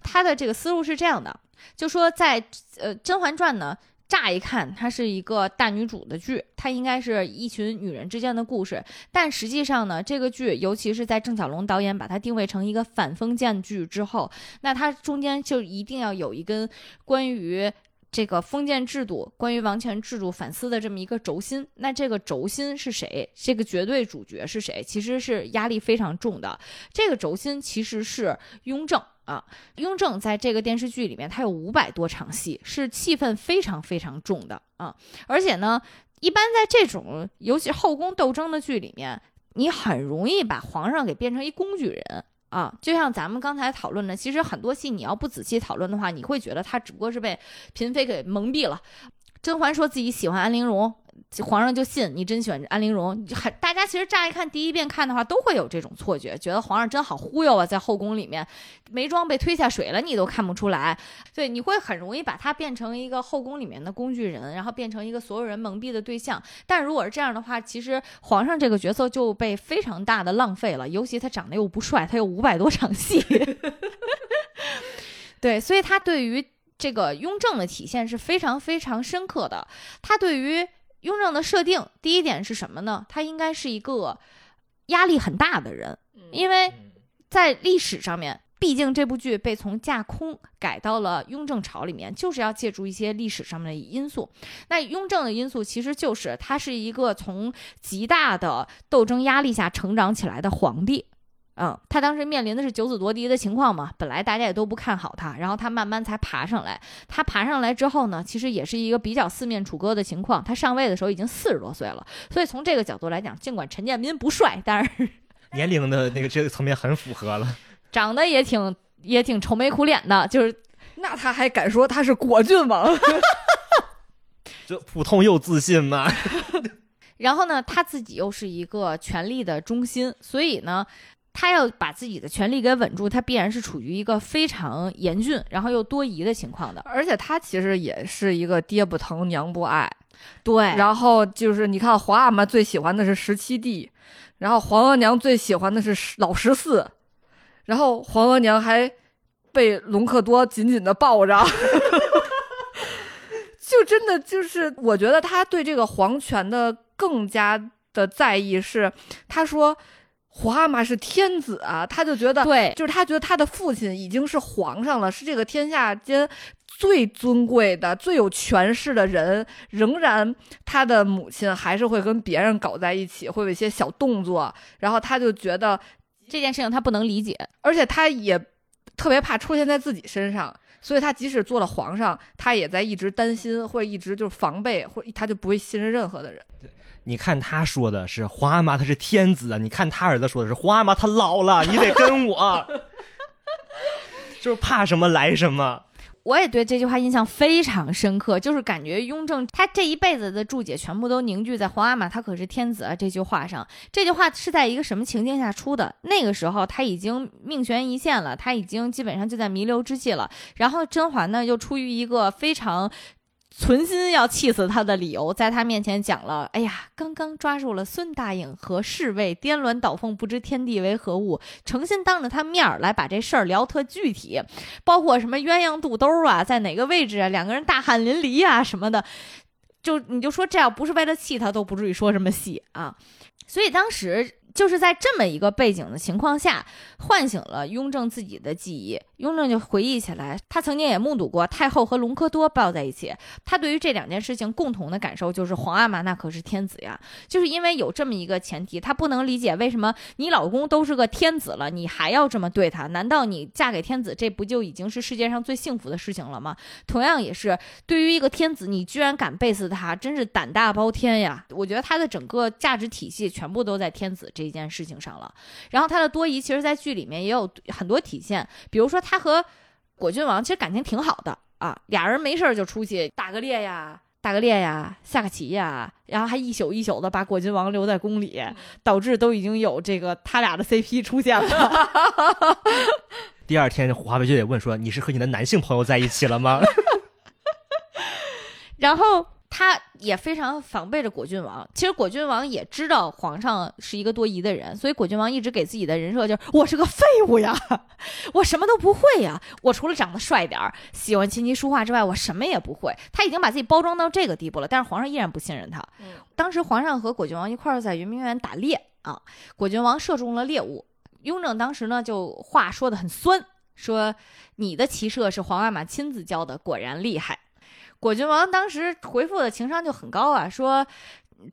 他的这个思路是这样的，就说在呃《甄嬛传》呢，乍一看它是一个大女主的剧，它应该是一群女人之间的故事，但实际上呢，这个剧尤其是在郑晓龙导演把它定位成一个反封建剧之后，那它中间就一定要有一根关于。这个封建制度，关于王权制度反思的这么一个轴心，那这个轴心是谁？这个绝对主角是谁？其实是压力非常重的。这个轴心其实是雍正啊。雍正在这个电视剧里面，他有五百多场戏，是气氛非常非常重的啊。而且呢，一般在这种尤其后宫斗争的剧里面，你很容易把皇上给变成一工具人。啊，就像咱们刚才讨论的，其实很多戏你要不仔细讨论的话，你会觉得他只不过是被嫔妃给蒙蔽了。甄嬛说自己喜欢安陵容，皇上就信你真喜欢安陵容。还大家其实乍一看第一遍看的话，都会有这种错觉，觉得皇上真好忽悠啊，在后宫里面眉庄被推下水了，你都看不出来。对，你会很容易把他变成一个后宫里面的工具人，然后变成一个所有人蒙蔽的对象。但如果是这样的话，其实皇上这个角色就被非常大的浪费了，尤其他长得又不帅，他有五百多场戏。对，所以他对于这个雍正的体现是非常非常深刻的。他对于雍正的设定，第一点是什么呢？他应该是一个压力很大的人，因为在历史上面，毕竟这部剧被从架空改到了雍正朝里面，就是要借助一些历史上面的因素。那雍正的因素其实就是他是一个从极大的斗争压力下成长起来的皇帝。嗯，他当时面临的是九子夺嫡的情况嘛，本来大家也都不看好他，然后他慢慢才爬上来。他爬上来之后呢，其实也是一个比较四面楚歌的情况。他上位的时候已经四十多岁了，所以从这个角度来讲，尽管陈建斌不帅，但是 年龄的那个这个层面很符合了。长得也挺也挺愁眉苦脸的，就是 那他还敢说他是果郡王？就普通又自信嘛。然后呢，他自己又是一个权力的中心，所以呢，他要把自己的权利给稳住，他必然是处于一个非常严峻，然后又多疑的情况的。而且他其实也是一个爹不疼娘不爱。对，然后就是你看皇阿玛最喜欢的是十七弟，然后皇额娘最喜欢的是十老十四，然后皇额娘还被隆科多紧紧的抱着，就真的就是我觉得他对这个皇权的更加的在意是，他说皇阿玛是天子啊，他就觉得对，就是他觉得他的父亲已经是皇上了，是这个天下间最尊贵的、最有权势的人，仍然他的母亲还是会跟别人搞在一起，会有一些小动作，然后他就觉得这件事情他不能理解，而且他也特别怕出现在自己身上，所以他即使做了皇上，他也在一直担心，或者一直就是防备，或他就不会信任任何的人。你看他说的是皇阿玛他是天子啊，你看他儿子说的是皇阿玛他老了，你得跟我，就是怕什么来什么。我也对这句话印象非常深刻，就是感觉雍正他这一辈子的注解全部都凝聚在“皇阿玛他可是天子啊”这句话上。这句话是在一个什么情境下出的？那个时候他已经命悬一线了，他已经基本上就在弥留之际了。然后甄嬛呢，又出于一个非常。存心要气死他的理由，在他面前讲了。哎呀，刚刚抓住了孙大颖和侍卫颠鸾倒凤，不知天地为何物。诚心当着他面儿来把这事儿聊特具体，包括什么鸳鸯肚兜啊，在哪个位置啊，两个人大汗淋漓啊什么的。就你就说这要不是为了气他，都不至于说这么细啊。所以当时。就是在这么一个背景的情况下，唤醒了雍正自己的记忆。雍正就回忆起来，他曾经也目睹过太后和隆科多抱在一起。他对于这两件事情共同的感受就是，皇阿玛那可是天子呀。就是因为有这么一个前提，他不能理解为什么你老公都是个天子了，你还要这么对他？难道你嫁给天子，这不就已经是世界上最幸福的事情了吗？同样也是，对于一个天子，你居然敢背刺他，真是胆大包天呀！我觉得他的整个价值体系全部都在天子。这件事情上了，然后他的多疑，其实，在剧里面也有很多体现。比如说，他和果郡王其实感情挺好的啊，俩人没事就出去打个猎呀、打个猎呀、下个棋呀，然后还一宿一宿的把果郡王留在宫里，导致都已经有这个他俩的 CP 出现了。第二天，华妃就得问说：“你是和你的男性朋友在一起了吗？” 然后。他也非常防备着果郡王。其实果郡王也知道皇上是一个多疑的人，所以果郡王一直给自己的人设就是我是个废物呀，我什么都不会呀，我除了长得帅点儿、喜欢琴棋书画之外，我什么也不会。他已经把自己包装到这个地步了，但是皇上依然不信任他。当时皇上和果郡王一块儿在圆明园打猎啊，果郡王射中了猎物，雍正当时呢就话说的很酸，说你的骑射是皇阿玛亲自教的，果然厉害。果郡王当时回复的情商就很高啊，说：“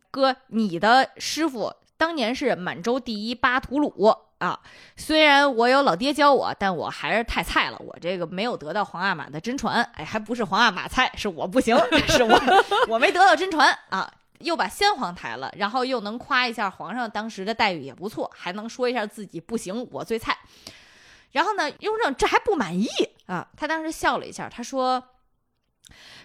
哥，你的师傅当年是满洲第一巴图鲁啊，虽然我有老爹教我，但我还是太菜了，我这个没有得到皇阿玛的真传，哎，还不是皇阿玛菜，是我不行，是我我没得到真传啊，又把先皇抬了，然后又能夸一下皇上当时的待遇也不错，还能说一下自己不行，我最菜。然后呢，雍正这还不满意啊，他当时笑了一下，他说。”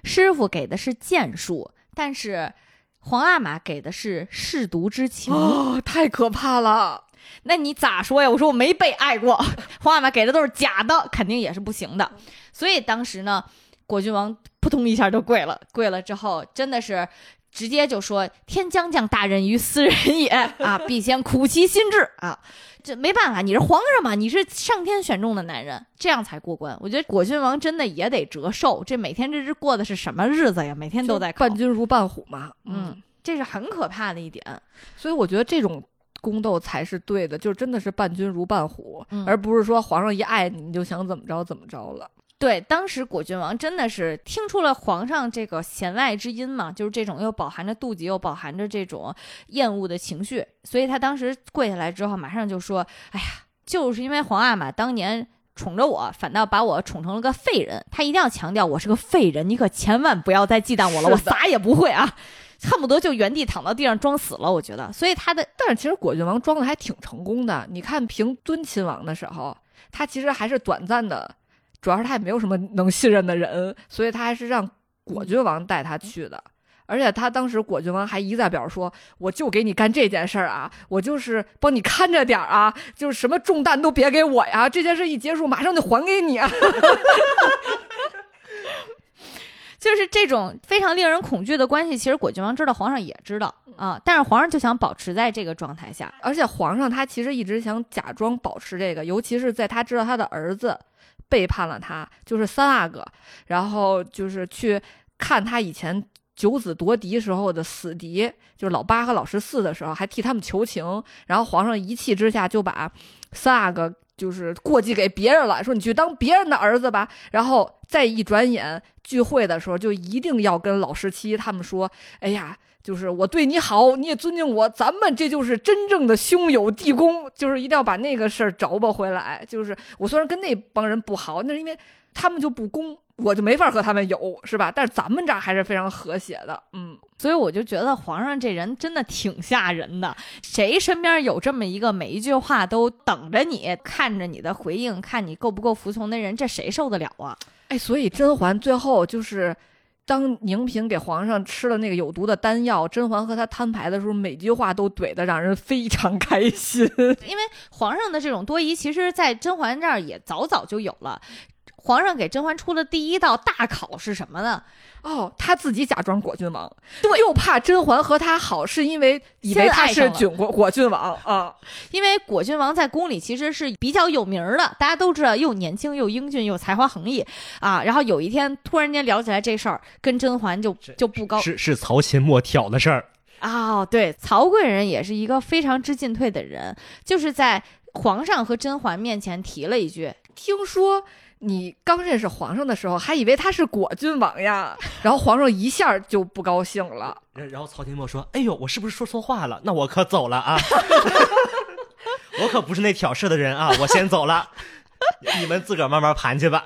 师傅给的是剑术，但是皇阿玛给的是舐犊之情，哦，太可怕了。那你咋说呀？我说我没被爱过，皇阿玛给的都是假的，肯定也是不行的。所以当时呢，果郡王扑通一下就跪了，跪了之后真的是直接就说：“天将降大任于斯人也 啊，必先苦其心志啊。”这没办法，你是皇上嘛，你是上天选中的男人，这样才过关。我觉得果郡王真的也得折寿，这每天这是过的是什么日子呀？每天都在伴君如伴虎嘛。嗯，这是很可怕的一点。所以我觉得这种宫斗才是对的，就真的是伴君如伴虎，而不是说皇上一爱你，你就想怎么着怎么着了。对，当时果郡王真的是听出了皇上这个弦外之音嘛，就是这种又饱含着妒忌，又饱含着这种厌恶的情绪，所以他当时跪下来之后，马上就说：“哎呀，就是因为皇阿玛当年宠着我，反倒把我宠成了个废人。他一定要强调我是个废人，你可千万不要再忌惮我了，我啥也不会啊，恨不得就原地躺到地上装死了。我觉得，所以他的，但是其实果郡王装的还挺成功的。你看平敦亲王的时候，他其实还是短暂的。”主要是他也没有什么能信任的人，所以他还是让果郡王带他去的。而且他当时果郡王还一再表示说：“我就给你干这件事儿啊，我就是帮你看着点儿啊，就是什么重担都别给我呀。这件事一结束，马上就还给你。”啊。就是这种非常令人恐惧的关系，其实果郡王知道，皇上也知道啊，但是皇上就想保持在这个状态下。而且皇上他其实一直想假装保持这个，尤其是在他知道他的儿子。背叛了他，就是三阿哥，然后就是去看他以前九子夺嫡时候的死敌，就是老八和老十四的时候，还替他们求情，然后皇上一气之下就把三阿哥就是过继给别人了，说你去当别人的儿子吧。然后再一转眼聚会的时候，就一定要跟老十七他们说：“哎呀，就是我对你好，你也尊敬我，咱们这就是真正的兄友弟恭，就是一定要把那个事儿找吧回来。就是我虽然跟那帮人不好，那是因为他们就不公。”我就没法和他们有，是吧？但是咱们这儿还是非常和谐的，嗯。所以我就觉得皇上这人真的挺吓人的。谁身边有这么一个每一句话都等着你、看着你的回应、看你够不够服从的人，这谁受得了啊？哎，所以甄嬛最后就是当宁嫔给皇上吃了那个有毒的丹药，甄嬛和她摊牌的时候，每句话都怼得让人非常开心。因为皇上的这种多疑，其实在甄嬛这儿也早早就有了。皇上给甄嬛出的第一道大考是什么呢？哦，他自己假装果郡王，对，又怕甄嬛和他好，是因为以为他是郡果果郡王啊。因为果郡王在宫里其实是比较有名的，大家都知道，又年轻又英俊又才华横溢啊。然后有一天突然间聊起来这事儿，跟甄嬛就就不高，是是曹琴墨挑的事儿哦，对，曹贵人也是一个非常知进退的人，就是在皇上和甄嬛面前提了一句，听说。你刚认识皇上的时候，还以为他是果郡王呀，然后皇上一下就不高兴了。然后曹廷墨说：“哎呦，我是不是说错话了？那我可走了啊！我可不是那挑事的人啊！我先走了，你们自个儿慢慢盘去吧。”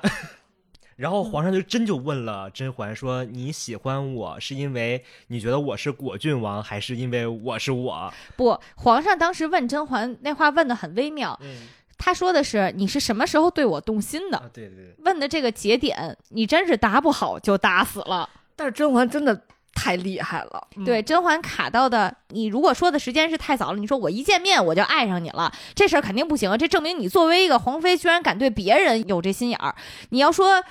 然后皇上就真就问了甄嬛说：“你喜欢我是因为你觉得我是果郡王，还是因为我是我？”不，皇上当时问甄嬛那话问的很微妙。嗯。他说的是你是什么时候对我动心的？对对，问的这个节点，你真是答不好就打死了。但是甄嬛真的太厉害了，对甄嬛卡到的，你如果说的时间是太早了，你说我一见面我就爱上你了，这事儿肯定不行。这证明你作为一个皇妃，居然敢对别人有这心眼儿。你要说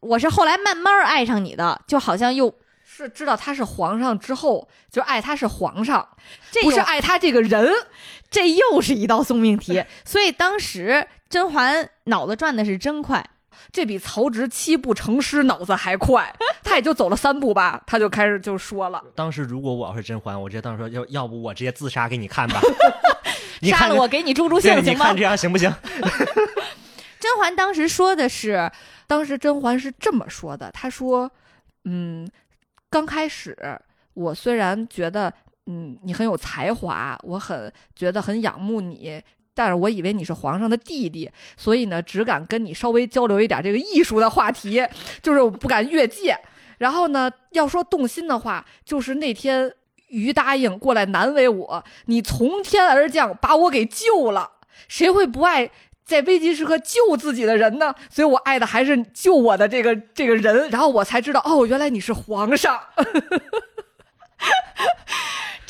我是后来慢慢爱上你的，就好像又。是知道他是皇上之后，就爱他是皇上，这不是爱他这个人，这又是一道送命题。所以当时甄嬛脑子转的是真快，这比曹植七步成诗脑子还快。他也就走了三步吧，他就开始就说了。当时如果我要是甄嬛，我直接当时说要要不我直接自杀给你看吧，杀了我给你助助兴行吗？你看这样行不行？甄嬛当时说的是，当时甄嬛是这么说的，她说，嗯。刚开始，我虽然觉得，嗯，你很有才华，我很觉得很仰慕你，但是我以为你是皇上的弟弟，所以呢，只敢跟你稍微交流一点这个艺术的话题，就是我不敢越界。然后呢，要说动心的话，就是那天于答应过来难为我，你从天而降把我给救了，谁会不爱？在危急时刻救自己的人呢，所以我爱的还是救我的这个这个人，然后我才知道哦，原来你是皇上。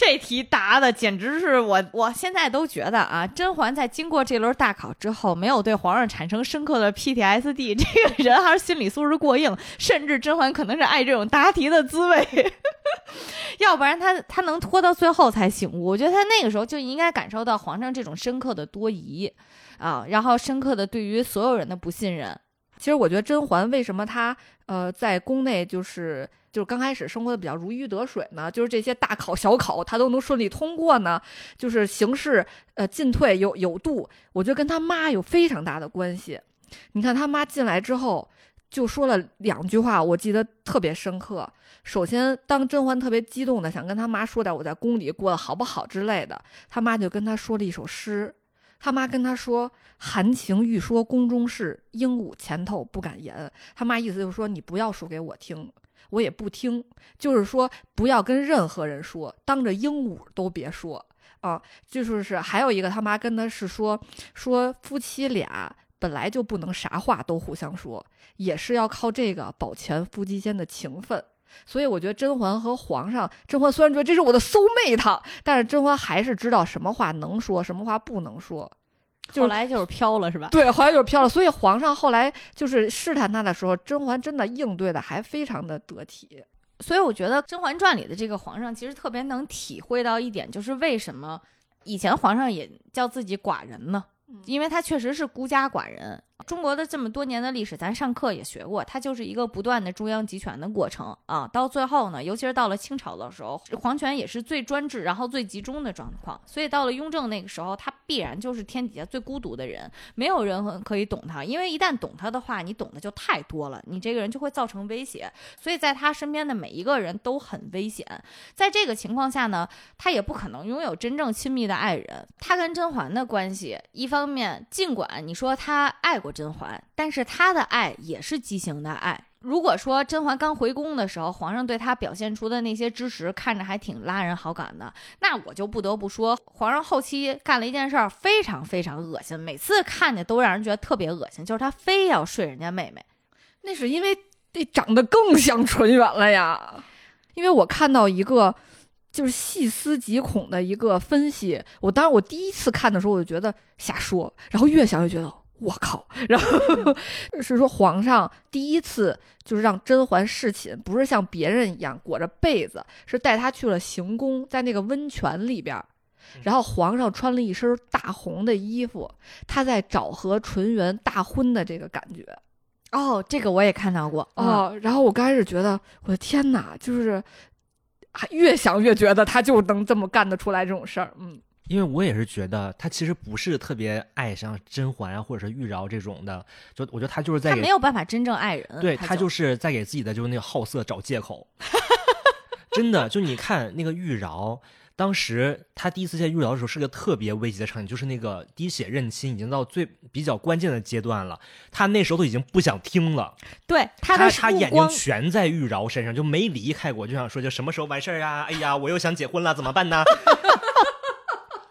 这题答的简直是我，我现在都觉得啊，甄嬛在经过这轮大考之后，没有对皇上产生深刻的 PTSD，这个人还是心理素质过硬，甚至甄嬛可能是爱这种答题的滋味，要不然他他能拖到最后才醒悟。我觉得他那个时候就应该感受到皇上这种深刻的多疑。啊，然后深刻的对于所有人的不信任。其实我觉得甄嬛为什么她呃在宫内就是就是刚开始生活的比较如鱼得水呢？就是这些大考小考她都能顺利通过呢？就是行事呃进退有有度。我觉得跟她妈有非常大的关系。你看她妈进来之后就说了两句话，我记得特别深刻。首先，当甄嬛特别激动的想跟她妈说点我在宫里过得好不好之类的，她妈就跟她说了一首诗。他妈跟他说：“含情欲说宫中事，鹦鹉前头不敢言。”他妈意思就是说，你不要说给我听，我也不听。就是说，不要跟任何人说，当着鹦鹉都别说啊。就是是，还有一个他妈跟他是说，说夫妻俩本来就不能啥话都互相说，也是要靠这个保全夫妻间的情分。所以我觉得甄嬛和皇上，甄嬛虽然觉得这是我的 soul mate，但是甄嬛还是知道什么话能说，什么话不能说。后来就是飘了，是吧？对，后来就是飘了。所以皇上后来就是试探他的时候，甄嬛真的应对的还非常的得体。所以我觉得《甄嬛传》里的这个皇上其实特别能体会到一点，就是为什么以前皇上也叫自己寡人呢？因为他确实是孤家寡人。《中国的这么多年的历史，咱上课也学过，它就是一个不断的中央集权的过程啊。到最后呢，尤其是到了清朝的时候，皇权也是最专制，然后最集中的状况。所以到了雍正那个时候，他必然就是天底下最孤独的人，没有人。可以懂他，因为一旦懂他的话，你懂的就太多了，你这个人。就会造成威胁。所以在他身边的每一个人。都很危险。在这个情况下呢，他也不可能拥有真正亲密的爱人。他跟甄嬛的关系，一方面尽管你说他爱过甄嬛，但是他的爱也是畸形的爱。如果说甄嬛刚回宫的时候，皇上对她表现出的那些支持，看着还挺拉人好感的，那我就不得不说，皇上后期干了一件事儿，非常非常恶心，每次看见都让人觉得特别恶心，就是他非要睡人家妹妹。那是因为这长得更像纯元了呀。因为我看到一个。就是细思极恐的一个分析。我当时我第一次看的时候，我就觉得瞎说，然后越想越觉得 我靠。然后 是说皇上第一次就是让甄嬛侍寝，不是像别人一样裹着被子，是带她去了行宫，在那个温泉里边，然后皇上穿了一身大红的衣服，他在找和纯元大婚的这个感觉。哦，这个我也看到过哦。然后我刚开始觉得，我的天哪，就是。还越想越觉得他就能这么干得出来这种事儿，嗯，因为我也是觉得他其实不是特别爱像甄嬛啊或者是玉娆这种的，就我觉得他就是在他没有办法真正爱人，对他就是在给自己的就是那个好色找借口，真的就你看那个玉娆。当时他第一次见玉娆的时候是个特别危急的场景，就是那个滴血认亲已经到最比较关键的阶段了，他那时候都已经不想听了，对他的他眼睛全在玉娆身上，就没离开过，就想说就什么时候完事儿啊？哎呀，我又想结婚了，怎么办呢？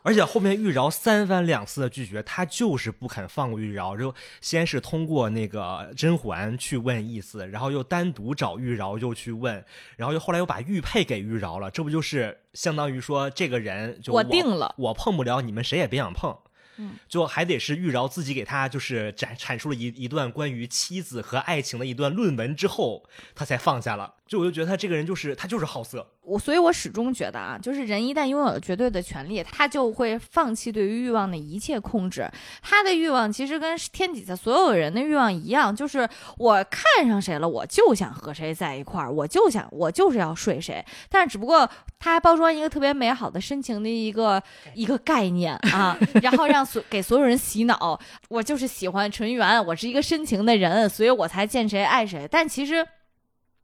而且后面玉娆三番两次的拒绝，他就是不肯放过玉娆。就先是通过那个甄嬛去问意思，然后又单独找玉娆又去问，然后又后来又把玉佩给玉娆了。这不就是相当于说这个人就我定了，我碰不了，你们谁也别想碰。嗯，就还得是玉娆自己给他就是展阐述了一一段关于妻子和爱情的一段论文之后，他才放下了。就我就觉得他这个人就是他就是好色。我所以，我始终觉得啊，就是人一旦拥有了绝对的权利，他就会放弃对于欲望的一切控制。他的欲望其实跟天底下所有人的欲望一样，就是我看上谁了，我就想和谁在一块儿，我就想我就是要睡谁。但是只不过他还包装一个特别美好的深情的一个一个概念啊，然后让所给所有人洗脑，我就是喜欢纯元，我是一个深情的人，所以我才见谁爱谁。但其实。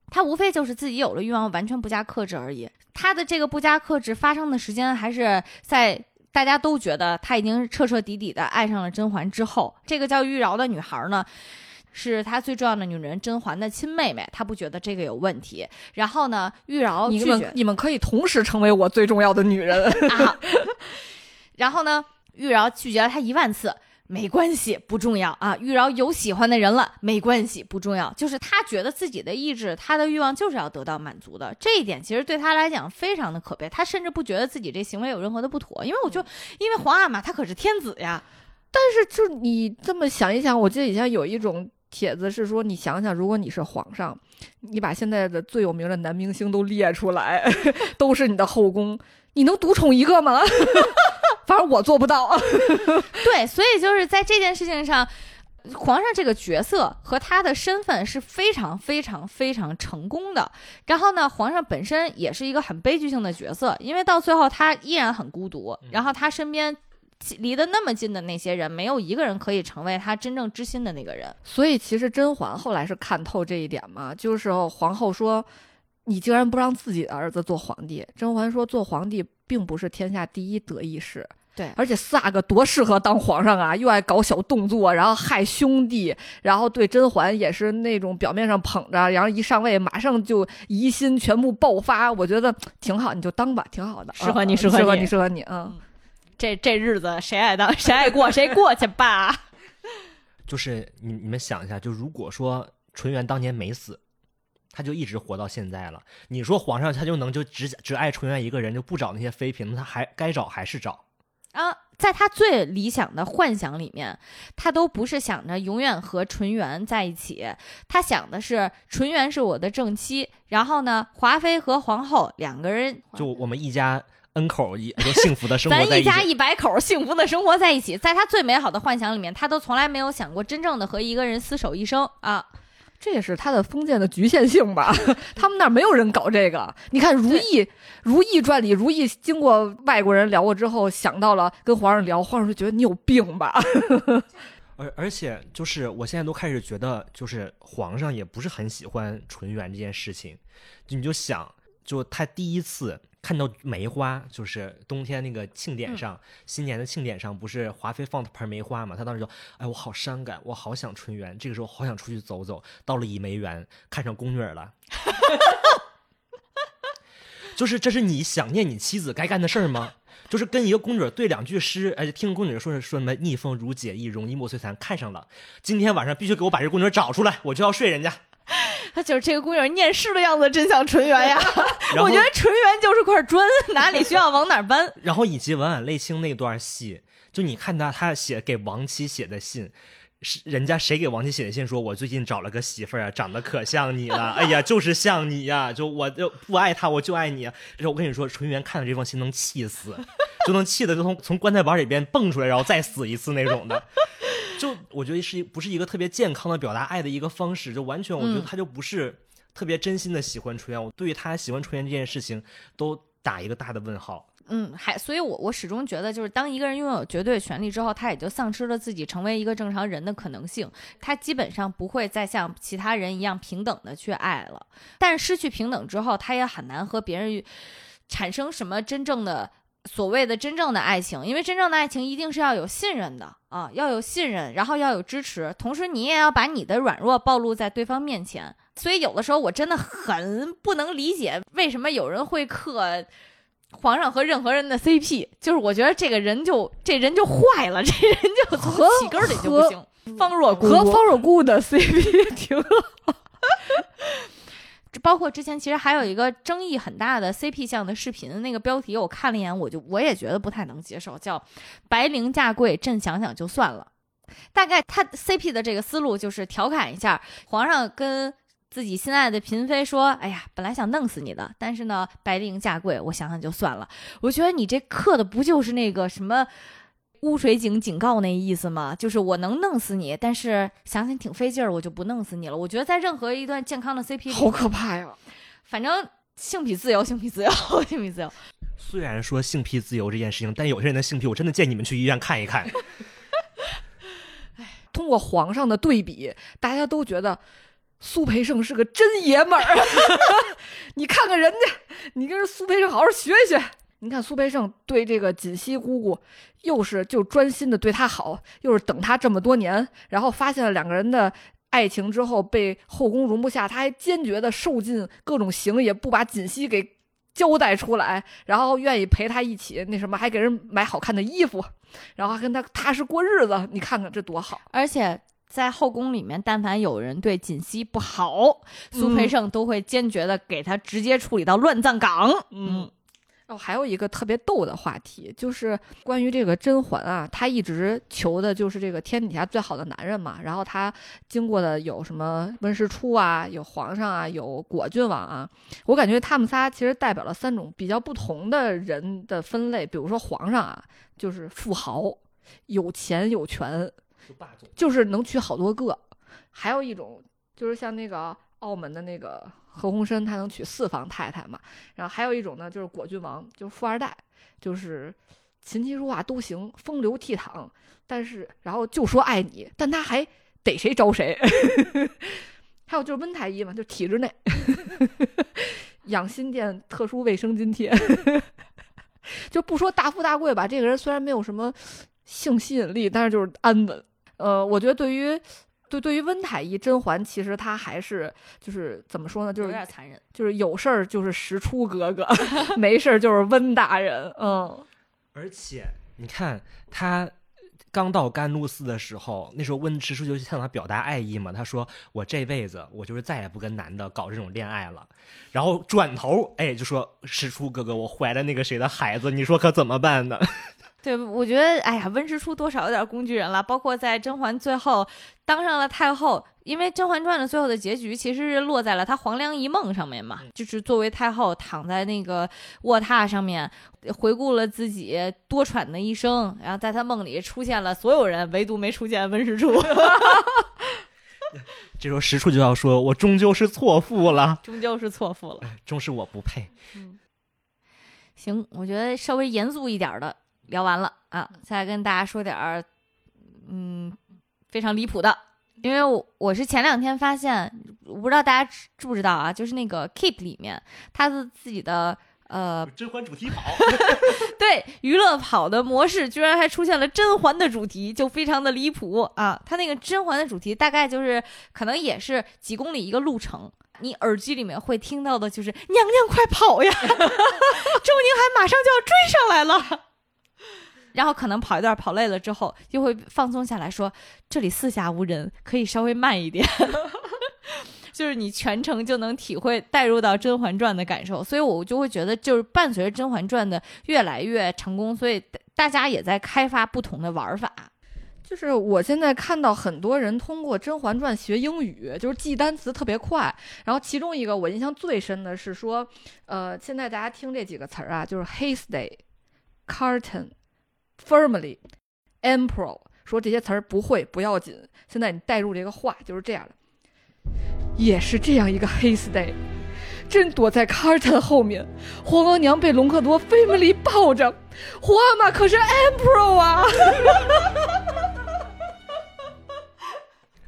他无非就是自己有了欲望，完全不加克制而已。他的这个不加克制发生的时间，还是在大家都觉得他已经彻彻底底的爱上了甄嬛之后。这个叫玉娆的女孩呢，是他最重要的女人甄嬛的亲妹妹，他不觉得这个有问题。然后呢，玉娆你们你们可以同时成为我最重要的女人 啊。然后呢，玉娆拒绝了他一万次。没关系，不重要啊。玉娆有喜欢的人了，没关系，不重要。就是他觉得自己的意志，他的欲望就是要得到满足的。这一点其实对他来讲非常的可悲。他甚至不觉得自己这行为有任何的不妥，因为我就因为皇阿玛他可是天子呀。但是就你这么想一想，我记得以前有一种帖子是说，你想想，如果你是皇上，你把现在的最有名的男明星都列出来，都是你的后宫，你能独宠一个吗？反正我做不到，对，所以就是在这件事情上，皇上这个角色和他的身份是非常非常非常成功的。然后呢，皇上本身也是一个很悲剧性的角色，因为到最后他依然很孤独。然后他身边离得那么近的那些人，没有一个人可以成为他真正知心的那个人。所以其实甄嬛后来是看透这一点嘛，就是皇后说：“你竟然不让自己的儿子做皇帝。”甄嬛说：“做皇帝并不是天下第一得意事。”对，而且四阿哥多适合当皇上啊，又爱搞小动作，然后害兄弟，然后对甄嬛也是那种表面上捧着，然后一上位马上就疑心全部爆发。我觉得挺好，你。就当吧，挺好的，适合你，适合你，适合你。嗯，这这日子谁爱当谁爱过谁过去吧。就是你。你。们想一下，就如果说纯元当年没死，他就一直活到现在了。你。说皇上他就能就只只爱纯元一个人，就不找那些妃嫔，他还该找还是找。啊，在他最理想的幻想里面，他都不是想着永远和纯元在一起，他想的是纯元是我的正妻，然后呢，华妃和皇后两个人，就我们一家 N 口一 就幸福的生活在一起。咱一家一百口幸福的生活在一起，在他最美好的幻想里面，他都从来没有想过真正的和一个人厮守一生啊。这也是他的封建的局限性吧？他们那儿没有人搞这个。你看《如懿》《如懿传》里，如懿经过外国人聊过之后，想到了跟皇上聊，皇上就觉得你有病吧？而而且就是我现在都开始觉得，就是皇上也不是很喜欢纯元这件事情。就你就想，就他第一次看到梅花，就是冬天那个庆典上，新年的庆典上，不是华妃放的盆梅花嘛？他当时就，哎，我好伤感，我好想春园，这个时候好想出去走走。到了倚梅园，看上宫女了。就是这是你想念你妻子该干的事儿吗？就是跟一个宫女对两句诗，而且听宫女说说什么逆风如解意，容易莫摧残，看上了。今天晚上必须给我把这宫女找出来，我就要睡人家。他就是这个姑娘念诗的样子，真像纯元呀！我觉得纯元就是块砖，哪里需要往哪儿搬。然后以及文婉泪清那段戏，就你看他他写给王妻写的信。是人家谁给王琦写的信说，我最近找了个媳妇儿啊，长得可像你了，哎呀，就是像你呀，就我就不爱他，我就爱你。然后我跟你说，纯元看到这封信能气死，就能气的就从从棺材板里边蹦出来，然后再死一次那种的。就我觉得是不是一个特别健康的表达爱的一个方式？就完全我觉得他就不是特别真心的喜欢纯元。我对于他喜欢纯元这件事情都打一个大的问号。嗯，还所以我，我始终觉得，就是当一个人拥有绝对权利之后，他也就丧失了自己成为一个正常人的可能性。他基本上不会再像其他人一样平等的去爱了。但是失去平等之后，他也很难和别人产生什么真正的所谓的真正的爱情，因为真正的爱情一定是要有信任的啊，要有信任，然后要有支持，同时你也要把你的软弱暴露在对方面前。所以有的时候我真的很不能理解，为什么有人会刻。皇上和任何人的 CP，就是我觉得这个人就这人就坏了，这人就从起根里就不行。方若姑和方若姑的 CP 挺好，这包括之前其实还有一个争议很大的 CP 项的视频，那个标题我看了一眼，我就我也觉得不太能接受，叫“白灵嫁贵，朕想想就算了”。大概他 CP 的这个思路就是调侃一下皇上跟。自己心爱的嫔妃说：“哎呀，本来想弄死你的，但是呢，白灵嫁贵，我想想就算了。我觉得你这刻的不就是那个什么污水井警告那意思吗？就是我能弄死你，但是想想挺费劲儿，我就不弄死你了。我觉得在任何一段健康的 CP 里，好可怕呀！反正性癖自由，性癖自由，性癖自由。虽然说性癖自由这件事情，但有些人的性癖，我真的建议你们去医院看一看。哎，通过皇上的对比，大家都觉得。”苏培盛是个真爷们儿，你看看人家，你跟苏培盛好好学学。你看苏培盛对这个锦汐姑姑，又是就专心的对她好，又是等她这么多年，然后发现了两个人的爱情之后，被后宫容不下，他还坚决的受尽各种刑，也不把锦汐给交代出来，然后愿意陪她一起那什么，还给人买好看的衣服，然后还跟他踏实过日子。你看看这多好，而且。在后宫里面，但凡有人对锦汐不好，苏培盛都会坚决的给他直接处理到乱葬岗。嗯，哦，还有一个特别逗的话题，就是关于这个甄嬛啊，她一直求的就是这个天底下最好的男人嘛。然后她经过的有什么温实初啊，有皇上啊，有果郡王啊。我感觉他们仨其实代表了三种比较不同的人的分类。比如说皇上啊，就是富豪，有钱有权。就是能娶好多个，还有一种就是像那个澳门的那个何鸿燊，他能娶四房太太嘛。然后还有一种呢，就是果郡王，就是富二代，就是琴棋书画都行，风流倜傥，但是然后就说爱你，但他还逮谁招谁。还有就是温太医嘛，就体制内 养心殿特殊卫生津贴，就不说大富大贵吧，这个人虽然没有什么性吸引力，但是就是安稳。呃，我觉得对于，对对于温太医甄嬛，其实她还是就是怎么说呢，就是有点残忍，就是有事儿就是石初哥哥，没事儿就是温大人，嗯。而且你看他刚到甘露寺的时候，那时候温实初就向他表达爱意嘛，他说我这辈子我就是再也不跟男的搞这种恋爱了，然后转头哎就说石初哥哥，我怀了那个谁的孩子，你说可怎么办呢？对，我觉得，哎呀，温实初多少有点工具人了。包括在甄嬛最后当上了太后，因为《甄嬛传》的最后的结局其实是落在了她黄粱一梦上面嘛，就是作为太后躺在那个卧榻上面，回顾了自己多舛的一生，然后在她梦里出现了所有人，唯独没出现温实初，这时候实处就要说：“我终究是错付了，终究是错付了。终是我不配。行，我觉得稍微严肃一点的聊完了啊，再跟大家说点儿，嗯，非常离谱的，因为我我是前两天发现，我不知道大家知知不知道啊，就是那个 Keep 里面，它的自己的呃，甄嬛主题跑，对娱乐跑的模式，居然还出现了甄嬛的主题，就非常的离谱啊！它那个甄嬛的主题大概就是可能也是几公里一个路程。你耳机里面会听到的就是“娘娘快跑呀，周宁海马上就要追上来了。”然后可能跑一段跑累了之后，就会放松下来说：“这里四下无人，可以稍微慢一点。”就是你全程就能体会带入到《甄嬛传》的感受，所以我就会觉得，就是伴随着《甄嬛传》的越来越成功，所以大家也在开发不同的玩法。就是我现在看到很多人通过《甄嬛传》学英语，就是记单词特别快。然后其中一个我印象最深的是说，呃，现在大家听这几个词儿啊，就是 hasty、carton、firmly、emperor，说这些词儿不会不要紧。现在你带入这个话就是这样的，也是这样一个 hasty。朕躲在 carton 后面，皇额娘被隆科多 family 抱着，皇阿玛可是 emperor 啊！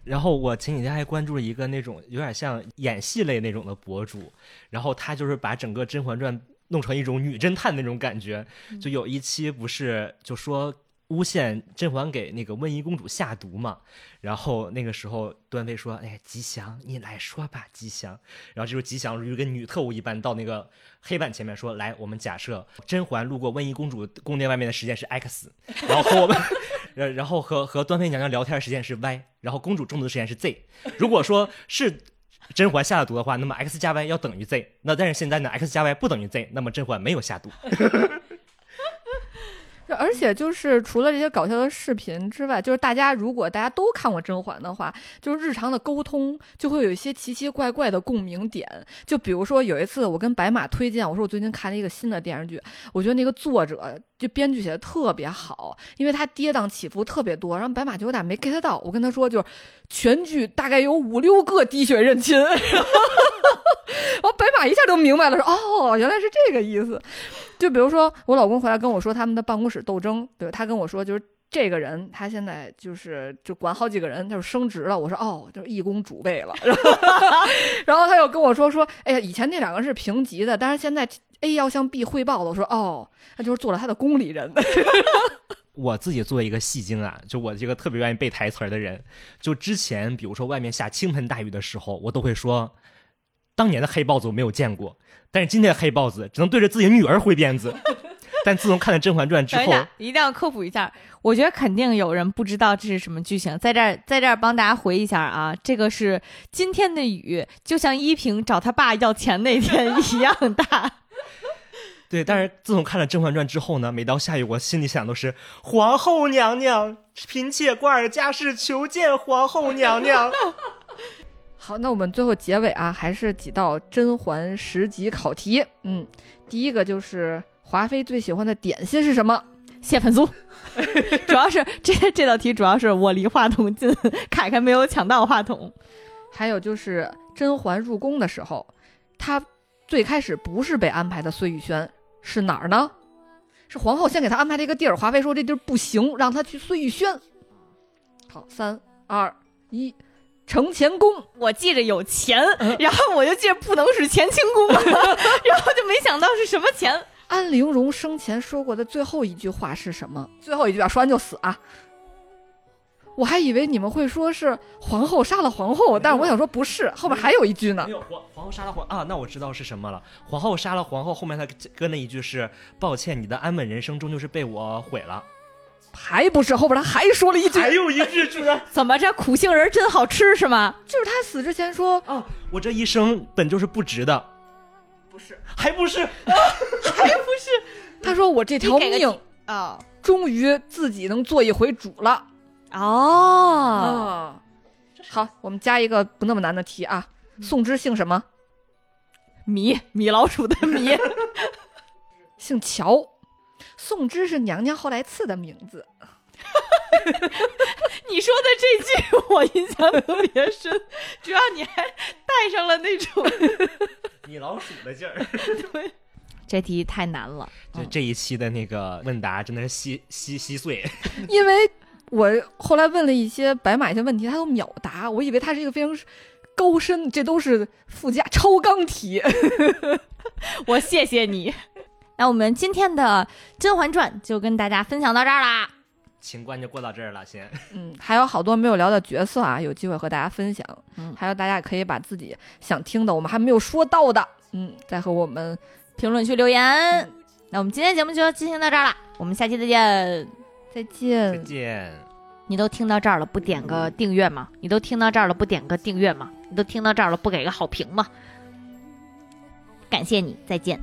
然后我前几天还关注了一个那种有点像演戏类那种的博主，然后他就是把整个《甄嬛传》弄成一种女侦探那种感觉。就有一期不是就说诬陷甄嬛给那个温宜公主下毒嘛，然后那个时候端妃说：“哎，吉祥，你来说吧，吉祥。”然后这时候吉祥如跟女特务一般到那个黑板前面说：“来，我们假设甄嬛路过温宜公主宫殿外面的时间是 x，然后和我们。”然然后和和端妃娘娘聊天的时间是 y，然后公主中毒的时间是 z。如果说是甄嬛下了毒的话，那么 x 加 y 要等于 z。那但是现在呢，x 加 y 不等于 z，那么甄嬛没有下毒。而且就是除了这些搞笑的视频之外，就是大家如果大家都看过甄嬛的话，就是日常的沟通就会有一些奇奇怪怪的共鸣点。就比如说有一次我跟白马推荐，我说我最近看了一个新的电视剧，我觉得那个作者就编剧写的特别好，因为他跌宕起伏特别多。然后白马就有点没 get 到，我跟他说就是全剧大概有五六个滴血认亲，然后白马一下就明白了，说哦原来是这个意思。就比如说，我老公回来跟我说他们的办公室斗争，对他跟我说就是这个人，他现在就是就管好几个人，他就升职了。我说哦，就是一公主位了。然后他又跟我说说，哎呀，以前那两个是平级的，但是现在 A 要向 B 汇报了。我说哦，那就是做了他的宫里人。我自己作为一个戏精啊，就我这个特别愿意背台词的人，就之前比如说外面下倾盆大雨的时候，我都会说，当年的黑豹子我没有见过。但是今天的黑豹子只能对着自己女儿挥鞭子，但自从看了《甄嬛传》之后，一定要科普一下。我觉得肯定有人不知道这是什么剧情，在这儿在这儿帮大家回一下啊。这个是今天的雨，就像依萍找他爸要钱那天一样大。对，但是自从看了《甄嬛传》之后呢，每到下雨，我心里想都是皇后娘娘，嫔妾瓜尔佳氏求见皇后娘娘。好，那我们最后结尾啊，还是几道甄嬛十级考题。嗯，第一个就是华妃最喜欢的点心是什么？蟹粉酥。主要是这这道题主要是我离话筒近，凯凯没有抢到话筒。还有就是甄嬛入宫的时候，她最开始不是被安排的碎玉轩，是哪儿呢？是皇后先给她安排了一个地儿，华妃说这地儿不行，让她去碎玉轩。好，三二一。承乾宫，我记着有钱，然后我就记着不能是乾清宫，然后就没想到是什么钱。安陵容生前说过的最后一句话是什么？最后一句啊，说完就死啊！我还以为你们会说是皇后杀了皇后，但是我想说不是，后面还有一句呢。没有皇皇后杀了皇啊，那我知道是什么了。皇后杀了皇后，后面他跟那一句是抱歉，你的安稳人生终究是被我毁了。还不是后边他还说了一句，还有一句居然 怎么这苦杏仁真好吃是吗？就是他死之前说哦，我这一生本就是不值的，不是，还不是，还不是，他说我这条命啊终于自己能做一回主了。哦，啊，好，我们加一个不那么难的题啊。宋之姓什么？米米老鼠的米，姓乔。宋芝是娘娘后来赐的名字。你说的这句我印象特别深，主要你还带上了那种，米老鼠的劲儿。这题太难了。就这一期的那个问答真的是稀稀稀碎。因为我后来问了一些白马一些问题，他都秒答，我以为他是一个非常高深，这都是附加超纲题。我谢谢你。那我们今天的《甄嬛传》就跟大家分享到这儿啦。情关就过到这儿了，先。嗯，还有好多没有聊的角色啊，有机会和大家分享。嗯还有大家可以把自己想听的，我们还没有说到的，嗯，再和我们评论区留言。那我们今天节目就进行到这儿了，我们下期再见。再见。再见。你都听到这儿了，不点个订阅吗？你都听到这儿了，不点个订阅吗？你都听到这儿了，不给个好评吗？感谢你，再见。